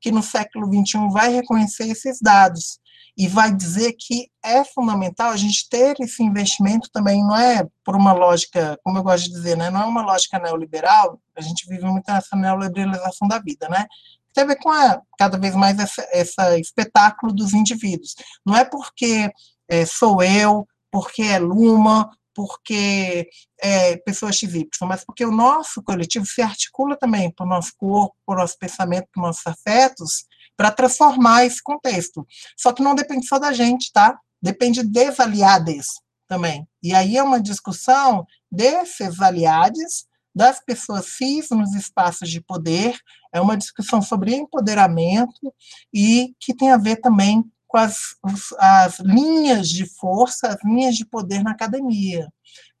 que no século XXI vai reconhecer esses dados e vai dizer que é fundamental a gente ter esse investimento também, não é por uma lógica, como eu gosto de dizer, né, não é uma lógica neoliberal, a gente vive muito nessa neoliberalização da vida, né, tem a ver com a, cada vez mais essa espetáculo dos indivíduos. Não é porque é, sou eu, porque é Luma, porque é, pessoas XY, mas porque o nosso coletivo se articula também para o nosso corpo, para o nosso pensamento, para os nossos afetos, para transformar esse contexto. Só que não depende só da gente, tá? Depende dos aliados também. E aí é uma discussão desses aliados, das pessoas cis nos espaços de poder, é uma discussão sobre empoderamento e que tem a ver também com as, as linhas de força, as linhas de poder na academia.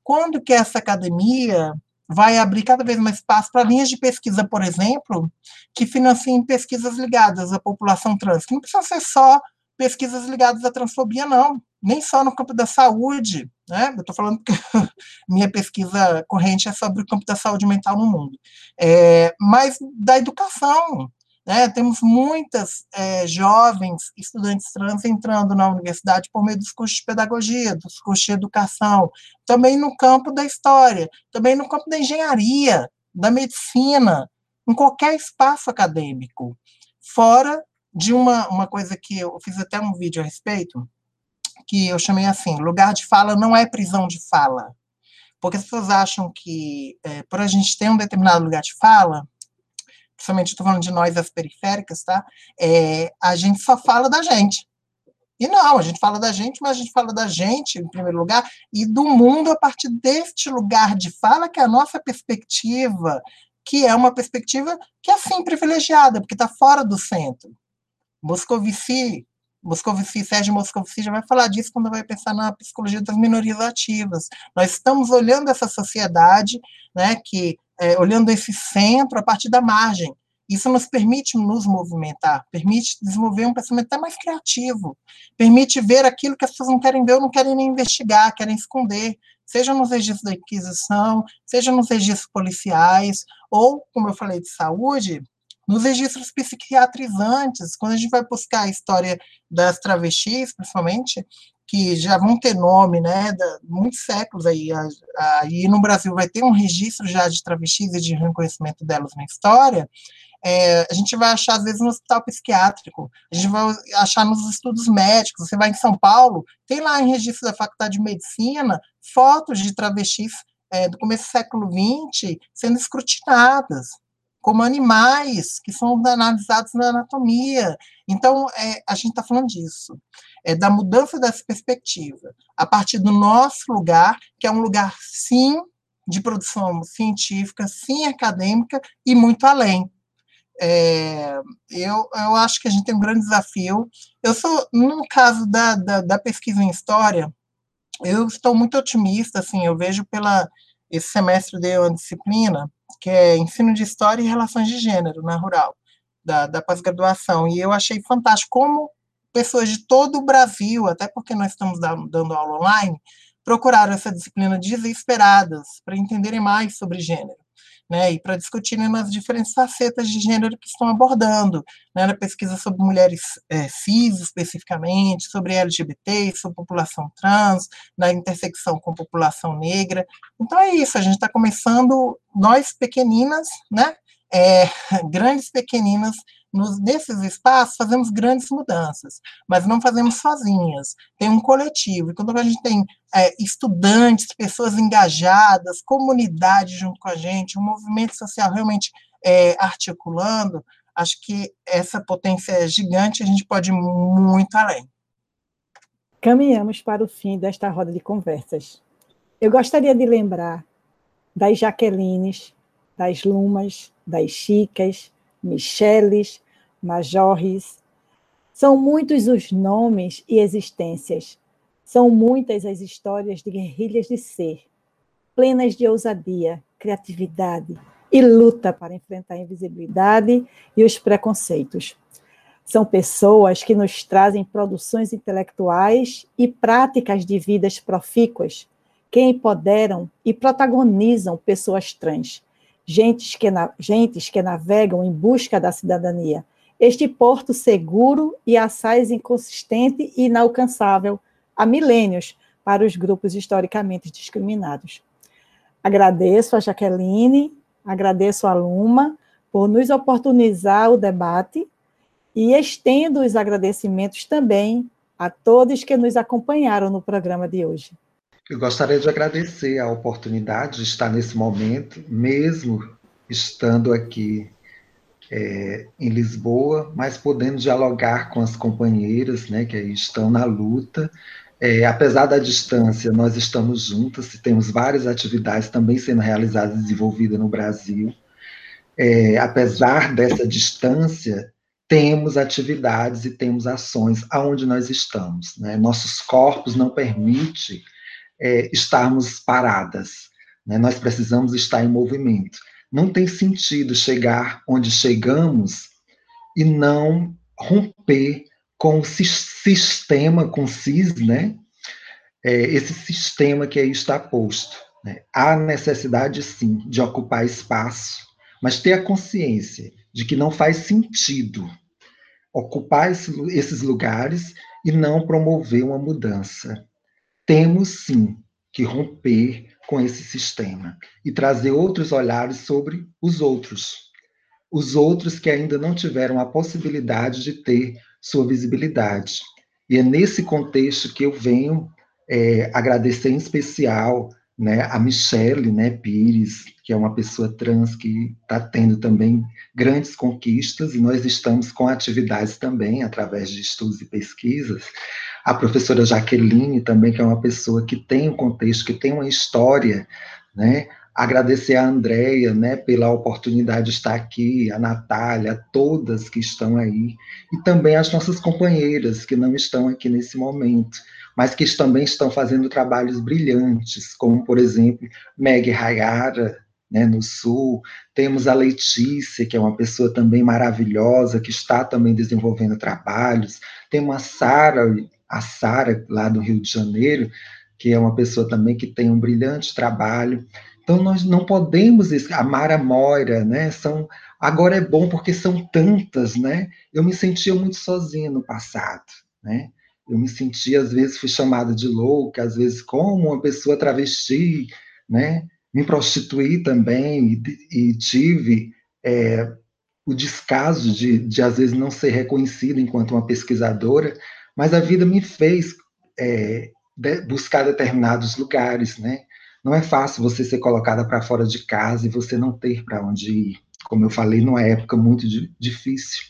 Quando que essa academia vai abrir cada vez mais espaço para linhas de pesquisa, por exemplo, que financiem pesquisas ligadas à população trans, que não precisa ser só pesquisas ligadas à transfobia, não, nem só no campo da saúde, né? Eu estou falando que minha pesquisa corrente é sobre o campo da saúde mental no mundo, é, mas da educação, né? Temos muitas é, jovens estudantes trans entrando na universidade por meio dos cursos de pedagogia, dos cursos de educação, também no campo da história, também no campo da engenharia, da medicina, em qualquer espaço acadêmico, fora de uma, uma coisa que eu fiz até um vídeo a respeito, que eu chamei assim, lugar de fala não é prisão de fala, porque as pessoas acham que, é, por a gente ter um determinado lugar de fala, principalmente estou falando de nós, as periféricas, tá? É, a gente só fala da gente. E não, a gente fala da gente, mas a gente fala da gente, em primeiro lugar, e do mundo a partir deste lugar de fala, que é a nossa perspectiva, que é uma perspectiva que é, assim, privilegiada, porque está fora do centro. Moscovici, Moscovici, Sérgio Moscovici já vai falar disso quando vai pensar na psicologia das minorias ativas. Nós estamos olhando essa sociedade, né, que é, olhando esse centro a partir da margem. Isso nos permite nos movimentar, permite desenvolver um pensamento até mais criativo, permite ver aquilo que as pessoas não querem ver ou não querem nem investigar, querem esconder, seja nos registros da Inquisição, seja nos registros policiais, ou, como eu falei, de saúde, nos registros psiquiatrizantes, quando a gente vai buscar a história das travestis, principalmente, que já vão ter nome, né, da, muitos séculos aí, aí no Brasil vai ter um registro já de travestis e de reconhecimento delas na história, é, a gente vai achar, às vezes, no hospital psiquiátrico, a gente vai achar nos estudos médicos, você vai em São Paulo, tem lá em registro da Faculdade de Medicina, fotos de travestis é, do começo do século XX sendo escrutinadas, como animais que são analisados na anatomia. Então, é, a gente está falando disso é, da mudança dessa perspectiva, a partir do nosso lugar, que é um lugar, sim, de produção científica, sim, acadêmica e muito além. É, eu, eu acho que a gente tem um grande desafio. Eu sou, no caso da, da, da pesquisa em história, eu estou muito otimista, assim, eu vejo pela esse semestre de uma disciplina que é ensino de história e relações de gênero na rural da, da pós-graduação. E eu achei fantástico como pessoas de todo o Brasil, até porque nós estamos dando aula online, procuraram essa disciplina desesperadas para entenderem mais sobre gênero né, e para discutirem as diferentes facetas de gênero que estão abordando, né, na pesquisa sobre mulheres é, cis especificamente, sobre LGBT, sobre população trans, na intersecção com população negra. Então é isso, a gente está começando, nós pequeninas, né, é, grandes pequeninas, nos, nesses espaços fazemos grandes mudanças, mas não fazemos sozinhas. Tem um coletivo. E quando a gente tem é, estudantes, pessoas engajadas, comunidade junto com a gente, um movimento social realmente é, articulando, acho que essa potência é gigante, a gente pode ir muito além. Caminhamos para o fim desta roda de conversas. Eu gostaria de lembrar das Jaquelines, das Lumas, das Chicas, Micheles, Majorres. São muitos os nomes e existências. São muitas as histórias de guerrilhas de ser, plenas de ousadia, criatividade e luta para enfrentar a invisibilidade e os preconceitos. São pessoas que nos trazem produções intelectuais e práticas de vidas profícuas, que empoderam e protagonizam pessoas trans, gentes que, na, gentes que navegam em busca da cidadania. Este porto seguro e assaz inconsistente e inalcançável há milênios para os grupos historicamente discriminados. Agradeço a Jaqueline, agradeço a Luma por nos oportunizar o debate e estendo os agradecimentos também a todos que nos acompanharam no programa de hoje. Eu gostaria de agradecer a oportunidade de estar nesse momento, mesmo estando aqui é, em Lisboa, mas podendo dialogar com as companheiras né, que estão na luta. É, apesar da distância, nós estamos juntas temos várias atividades também sendo realizadas e desenvolvidas no Brasil. É, apesar dessa distância, temos atividades e temos ações aonde nós estamos. Né? Nossos corpos não permitem é, estarmos paradas. Né? Nós precisamos estar em movimento. Não tem sentido chegar onde chegamos e não romper com o sistema, com o CIS, né? É, esse sistema que aí está posto. Né? Há necessidade, sim, de ocupar espaço, mas ter a consciência de que não faz sentido ocupar esse, esses lugares e não promover uma mudança temos sim que romper com esse sistema e trazer outros olhares sobre os outros. Os outros que ainda não tiveram a possibilidade de ter sua visibilidade. E é nesse contexto que eu venho é, agradecer em especial né, a Michelle né, Pires, que é uma pessoa trans que está tendo também grandes conquistas, e nós estamos com atividades também, através de estudos e pesquisas, a professora Jaqueline também, que é uma pessoa que tem um contexto, que tem uma história, né? Agradecer a Andrea, né, pela oportunidade de estar aqui, a Natália, todas que estão aí, e também as nossas companheiras que não estão aqui nesse momento, mas que também estão fazendo trabalhos brilhantes, como, por exemplo, Meg Rayara, né, no Sul, temos a Letícia, que é uma pessoa também maravilhosa, que está também desenvolvendo trabalhos, temos a Sara, a Sara, lá do Rio de Janeiro, que é uma pessoa também que tem um brilhante trabalho. Então, nós não podemos, a Mara Moira, né, são, agora é bom porque são tantas, né, eu me sentia muito sozinha no passado, né, eu me sentia, às vezes, fui chamada de louca, às vezes como uma pessoa travesti, né, me prostituí também e, e tive é, o descaso de, de, às vezes, não ser reconhecida enquanto uma pesquisadora, mas a vida me fez é, buscar determinados lugares, né? Não é fácil você ser colocada para fora de casa e você não ter para onde ir. Como eu falei, numa época muito difícil.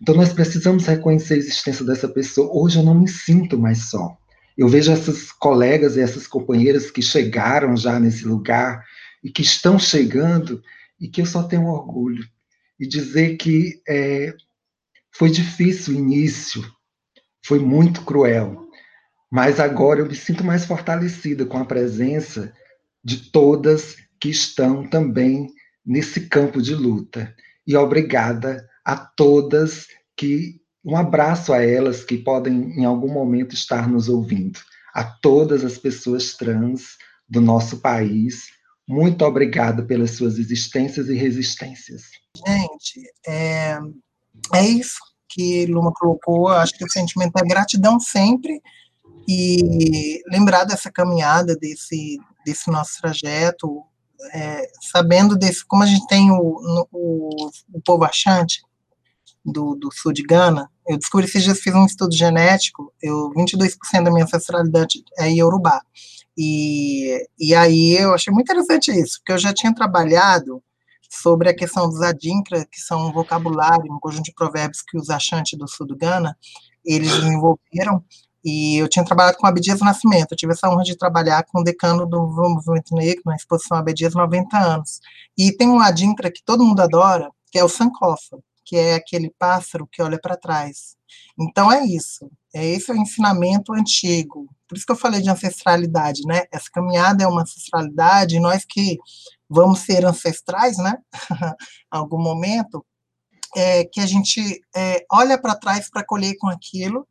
Então, nós precisamos reconhecer a existência dessa pessoa. Hoje eu não me sinto mais só. Eu vejo essas colegas e essas companheiras que chegaram já nesse lugar e que estão chegando e que eu só tenho orgulho. E dizer que é, foi difícil o início, foi muito cruel, mas agora eu me sinto mais fortalecida com a presença de todas que estão também nesse campo de luta. E obrigada a todas que um abraço a elas que podem em algum momento estar nos ouvindo. A todas as pessoas trans do nosso país, muito obrigada pelas suas existências e resistências. Gente, é, é isso que Luma colocou. Acho que o sentimento é gratidão sempre e lembrar dessa caminhada, desse, desse nosso trajeto, é, sabendo desse, como a gente tem o, o, o povo achante do, do sul de Gana, eu descobri esses dias, fiz um estudo genético, eu 22% da minha ancestralidade é Yorubá. E, e aí eu achei muito interessante isso, porque eu já tinha trabalhado sobre a questão dos adinkra, que são um vocabulário, um conjunto de provérbios que os achantes do sul do Gana, eles desenvolveram, e eu tinha trabalhado com Abdias Nascimento, eu tive essa honra de trabalhar com o decano do movimento negro, na exposição Abdias 90 anos. E tem um adinkra que todo mundo adora, que é o Sankofa, que é aquele pássaro que olha para trás. Então é isso, é esse é o ensinamento antigo. Por isso que eu falei de ancestralidade, né? Essa caminhada é uma ancestralidade, nós que vamos ser ancestrais, né? algum momento, é, que a gente é, olha para trás para colher com aquilo,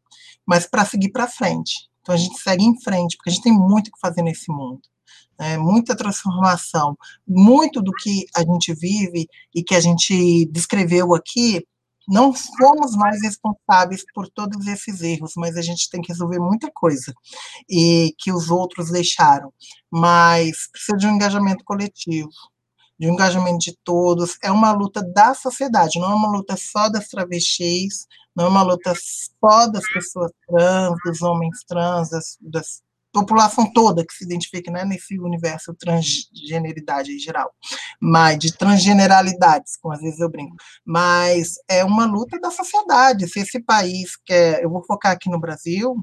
mas para seguir para frente. Então a gente segue em frente, porque a gente tem muito o que fazer nesse mundo. É, muita transformação, muito do que a gente vive e que a gente descreveu aqui, não fomos nós responsáveis por todos esses erros, mas a gente tem que resolver muita coisa e que os outros deixaram. Mas precisa de um engajamento coletivo, de um engajamento de todos. É uma luta da sociedade, não é uma luta só das travestis, não é uma luta só das pessoas trans, dos homens trans, das, das população toda que se identifica né, nesse universo transgeneridade em geral, mas de transgeneralidades, como às vezes eu brinco, mas é uma luta da sociedade, se esse país quer, eu vou focar aqui no Brasil,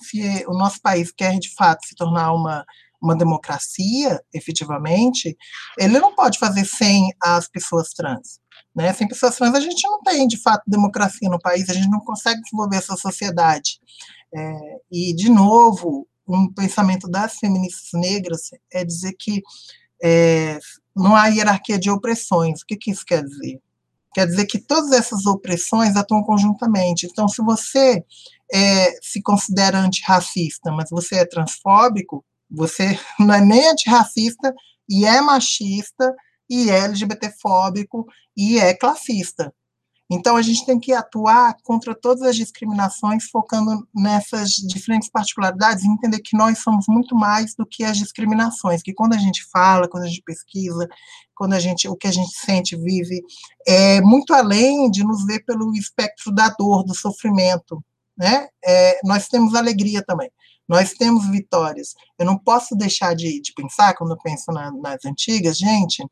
se o nosso país quer de fato se tornar uma uma democracia, efetivamente, ele não pode fazer sem as pessoas trans. Né? Sem pessoas trans, a gente não tem, de fato, democracia no país, a gente não consegue desenvolver essa sociedade. É, e, de novo, um pensamento das feministas negras é dizer que é, não há hierarquia de opressões. O que, que isso quer dizer? Quer dizer que todas essas opressões atuam conjuntamente. Então, se você é, se considera antirracista, mas você é transfóbico, você não é nem antirracista e é machista e é LGBTfóbico e é classista. Então, a gente tem que atuar contra todas as discriminações, focando nessas diferentes particularidades e entender que nós somos muito mais do que as discriminações, que quando a gente fala, quando a gente pesquisa, quando a gente, o que a gente sente, vive, é muito além de nos ver pelo espectro da dor, do sofrimento, né? É, nós temos alegria também. Nós temos vitórias. Eu não posso deixar de, de pensar, quando eu penso na, nas antigas, gente,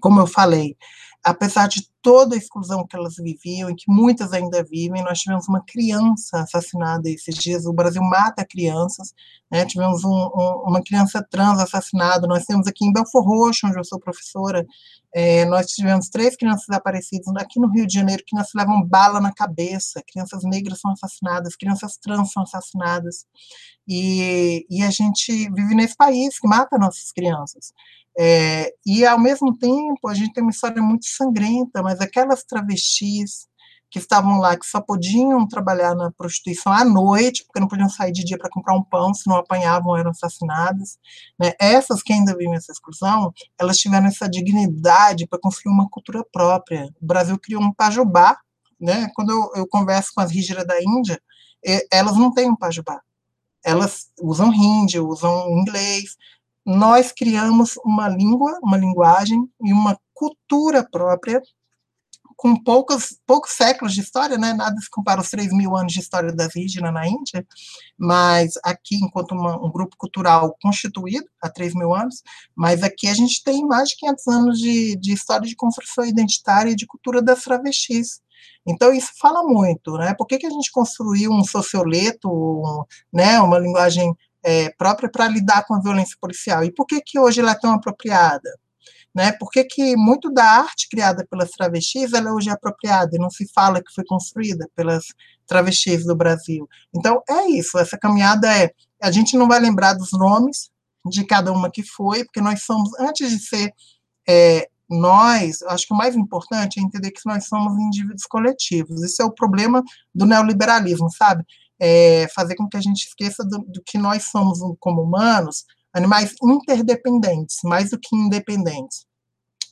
como eu falei, apesar de toda a exclusão que elas viviam e que muitas ainda vivem, nós tivemos uma criança assassinada esses dias. O Brasil mata crianças, né? tivemos um, um, uma criança trans assassinada. Nós temos aqui em Belfor Roxo, onde eu sou professora, é, nós tivemos três crianças desaparecidas aqui no Rio de Janeiro, que nós levam bala na cabeça. Crianças negras são assassinadas, crianças trans são assassinadas. E, e a gente vive nesse país que mata nossas crianças. É, e, ao mesmo tempo, a gente tem uma história muito sangrenta, mas aquelas travestis que estavam lá, que só podiam trabalhar na prostituição à noite, porque não podiam sair de dia para comprar um pão, se não apanhavam, eram assassinadas. Né? Essas que ainda vivem essa exclusão, elas tiveram essa dignidade para construir uma cultura própria. O Brasil criou um pajubá, né? quando eu, eu converso com as rígidas da Índia, elas não têm um pajubá. Elas usam hindi, usam inglês, nós criamos uma língua, uma linguagem e uma cultura própria com poucos, poucos séculos de história, né? nada se compara aos 3 mil anos de história da indígena na Índia, mas aqui, enquanto uma, um grupo cultural constituído há 3 mil anos, mas aqui a gente tem mais de 500 anos de, de história de construção identitária e de cultura das travestis. Então, isso fala muito, né? Por que, que a gente construiu um socioleto, né, uma linguagem é, própria para lidar com a violência policial. E por que, que hoje ela é tão apropriada? Né? Por que, que muito da arte criada pelas travestis ela hoje é apropriada e não se fala que foi construída pelas travestis do Brasil? Então, é isso, essa caminhada é, a gente não vai lembrar dos nomes de cada uma que foi, porque nós somos, antes de ser é, nós, acho que o mais importante é entender que nós somos indivíduos coletivos. Isso é o problema do neoliberalismo, sabe? É fazer com que a gente esqueça do, do que nós somos como humanos, animais interdependentes, mais do que independentes.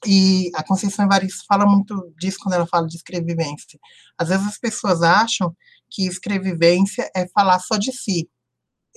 E a Conceição Evaristo fala muito disso quando ela fala de escrevivência. Às vezes as pessoas acham que escrevivência é falar só de si.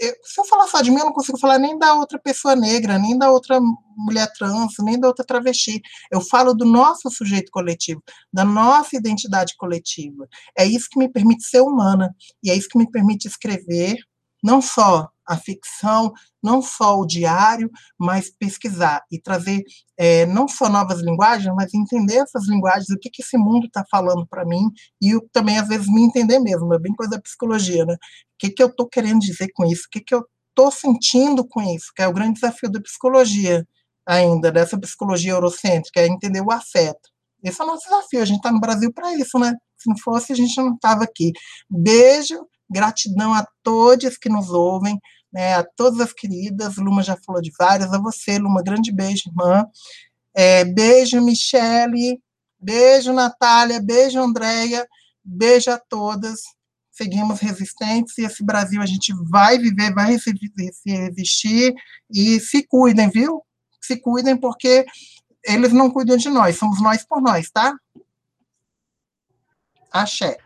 Eu, se eu falar só de mim, eu não consigo falar nem da outra pessoa negra, nem da outra mulher trans, nem da outra travesti. Eu falo do nosso sujeito coletivo, da nossa identidade coletiva. É isso que me permite ser humana, e é isso que me permite escrever, não só a ficção, não só o diário, mas pesquisar e trazer é, não só novas linguagens, mas entender essas linguagens, o que, que esse mundo está falando para mim, e eu, também, às vezes, me entender mesmo, é bem coisa da psicologia, né? O que, que eu estou querendo dizer com isso? O que, que eu estou sentindo com isso? Que é o grande desafio da psicologia ainda, dessa psicologia eurocêntrica, é entender o afeto. Esse é o nosso desafio, a gente está no Brasil para isso, né? Se não fosse, a gente não estava aqui. Beijo, gratidão a todos que nos ouvem né, a todas as queridas, Luma já falou de várias, a você, Luma, grande beijo, irmã. É, beijo, Michele, beijo, Natália, beijo, Andréia, beijo a todas. Seguimos resistentes e esse Brasil a gente vai viver, vai se resistir e se cuidem, viu? Se cuidem porque eles não cuidam de nós, somos nós por nós, tá? Axé.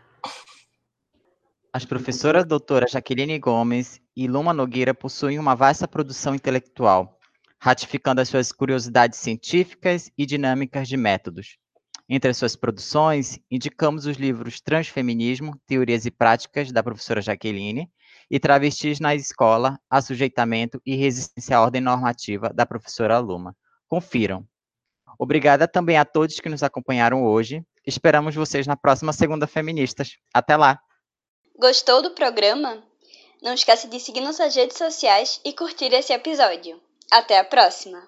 As professoras doutora Jaqueline Gomes e Luma Nogueira possuem uma vasta produção intelectual, ratificando as suas curiosidades científicas e dinâmicas de métodos. Entre as suas produções, indicamos os livros Transfeminismo, Teorias e Práticas, da professora Jaqueline, e Travestis na Escola, Assujeitamento e Resistência à Ordem Normativa, da professora Luma. Confiram. Obrigada também a todos que nos acompanharam hoje. Esperamos vocês na próxima Segunda Feministas. Até lá! Gostou do programa? Não esqueça de seguir nossas redes sociais e curtir esse episódio. Até a próxima!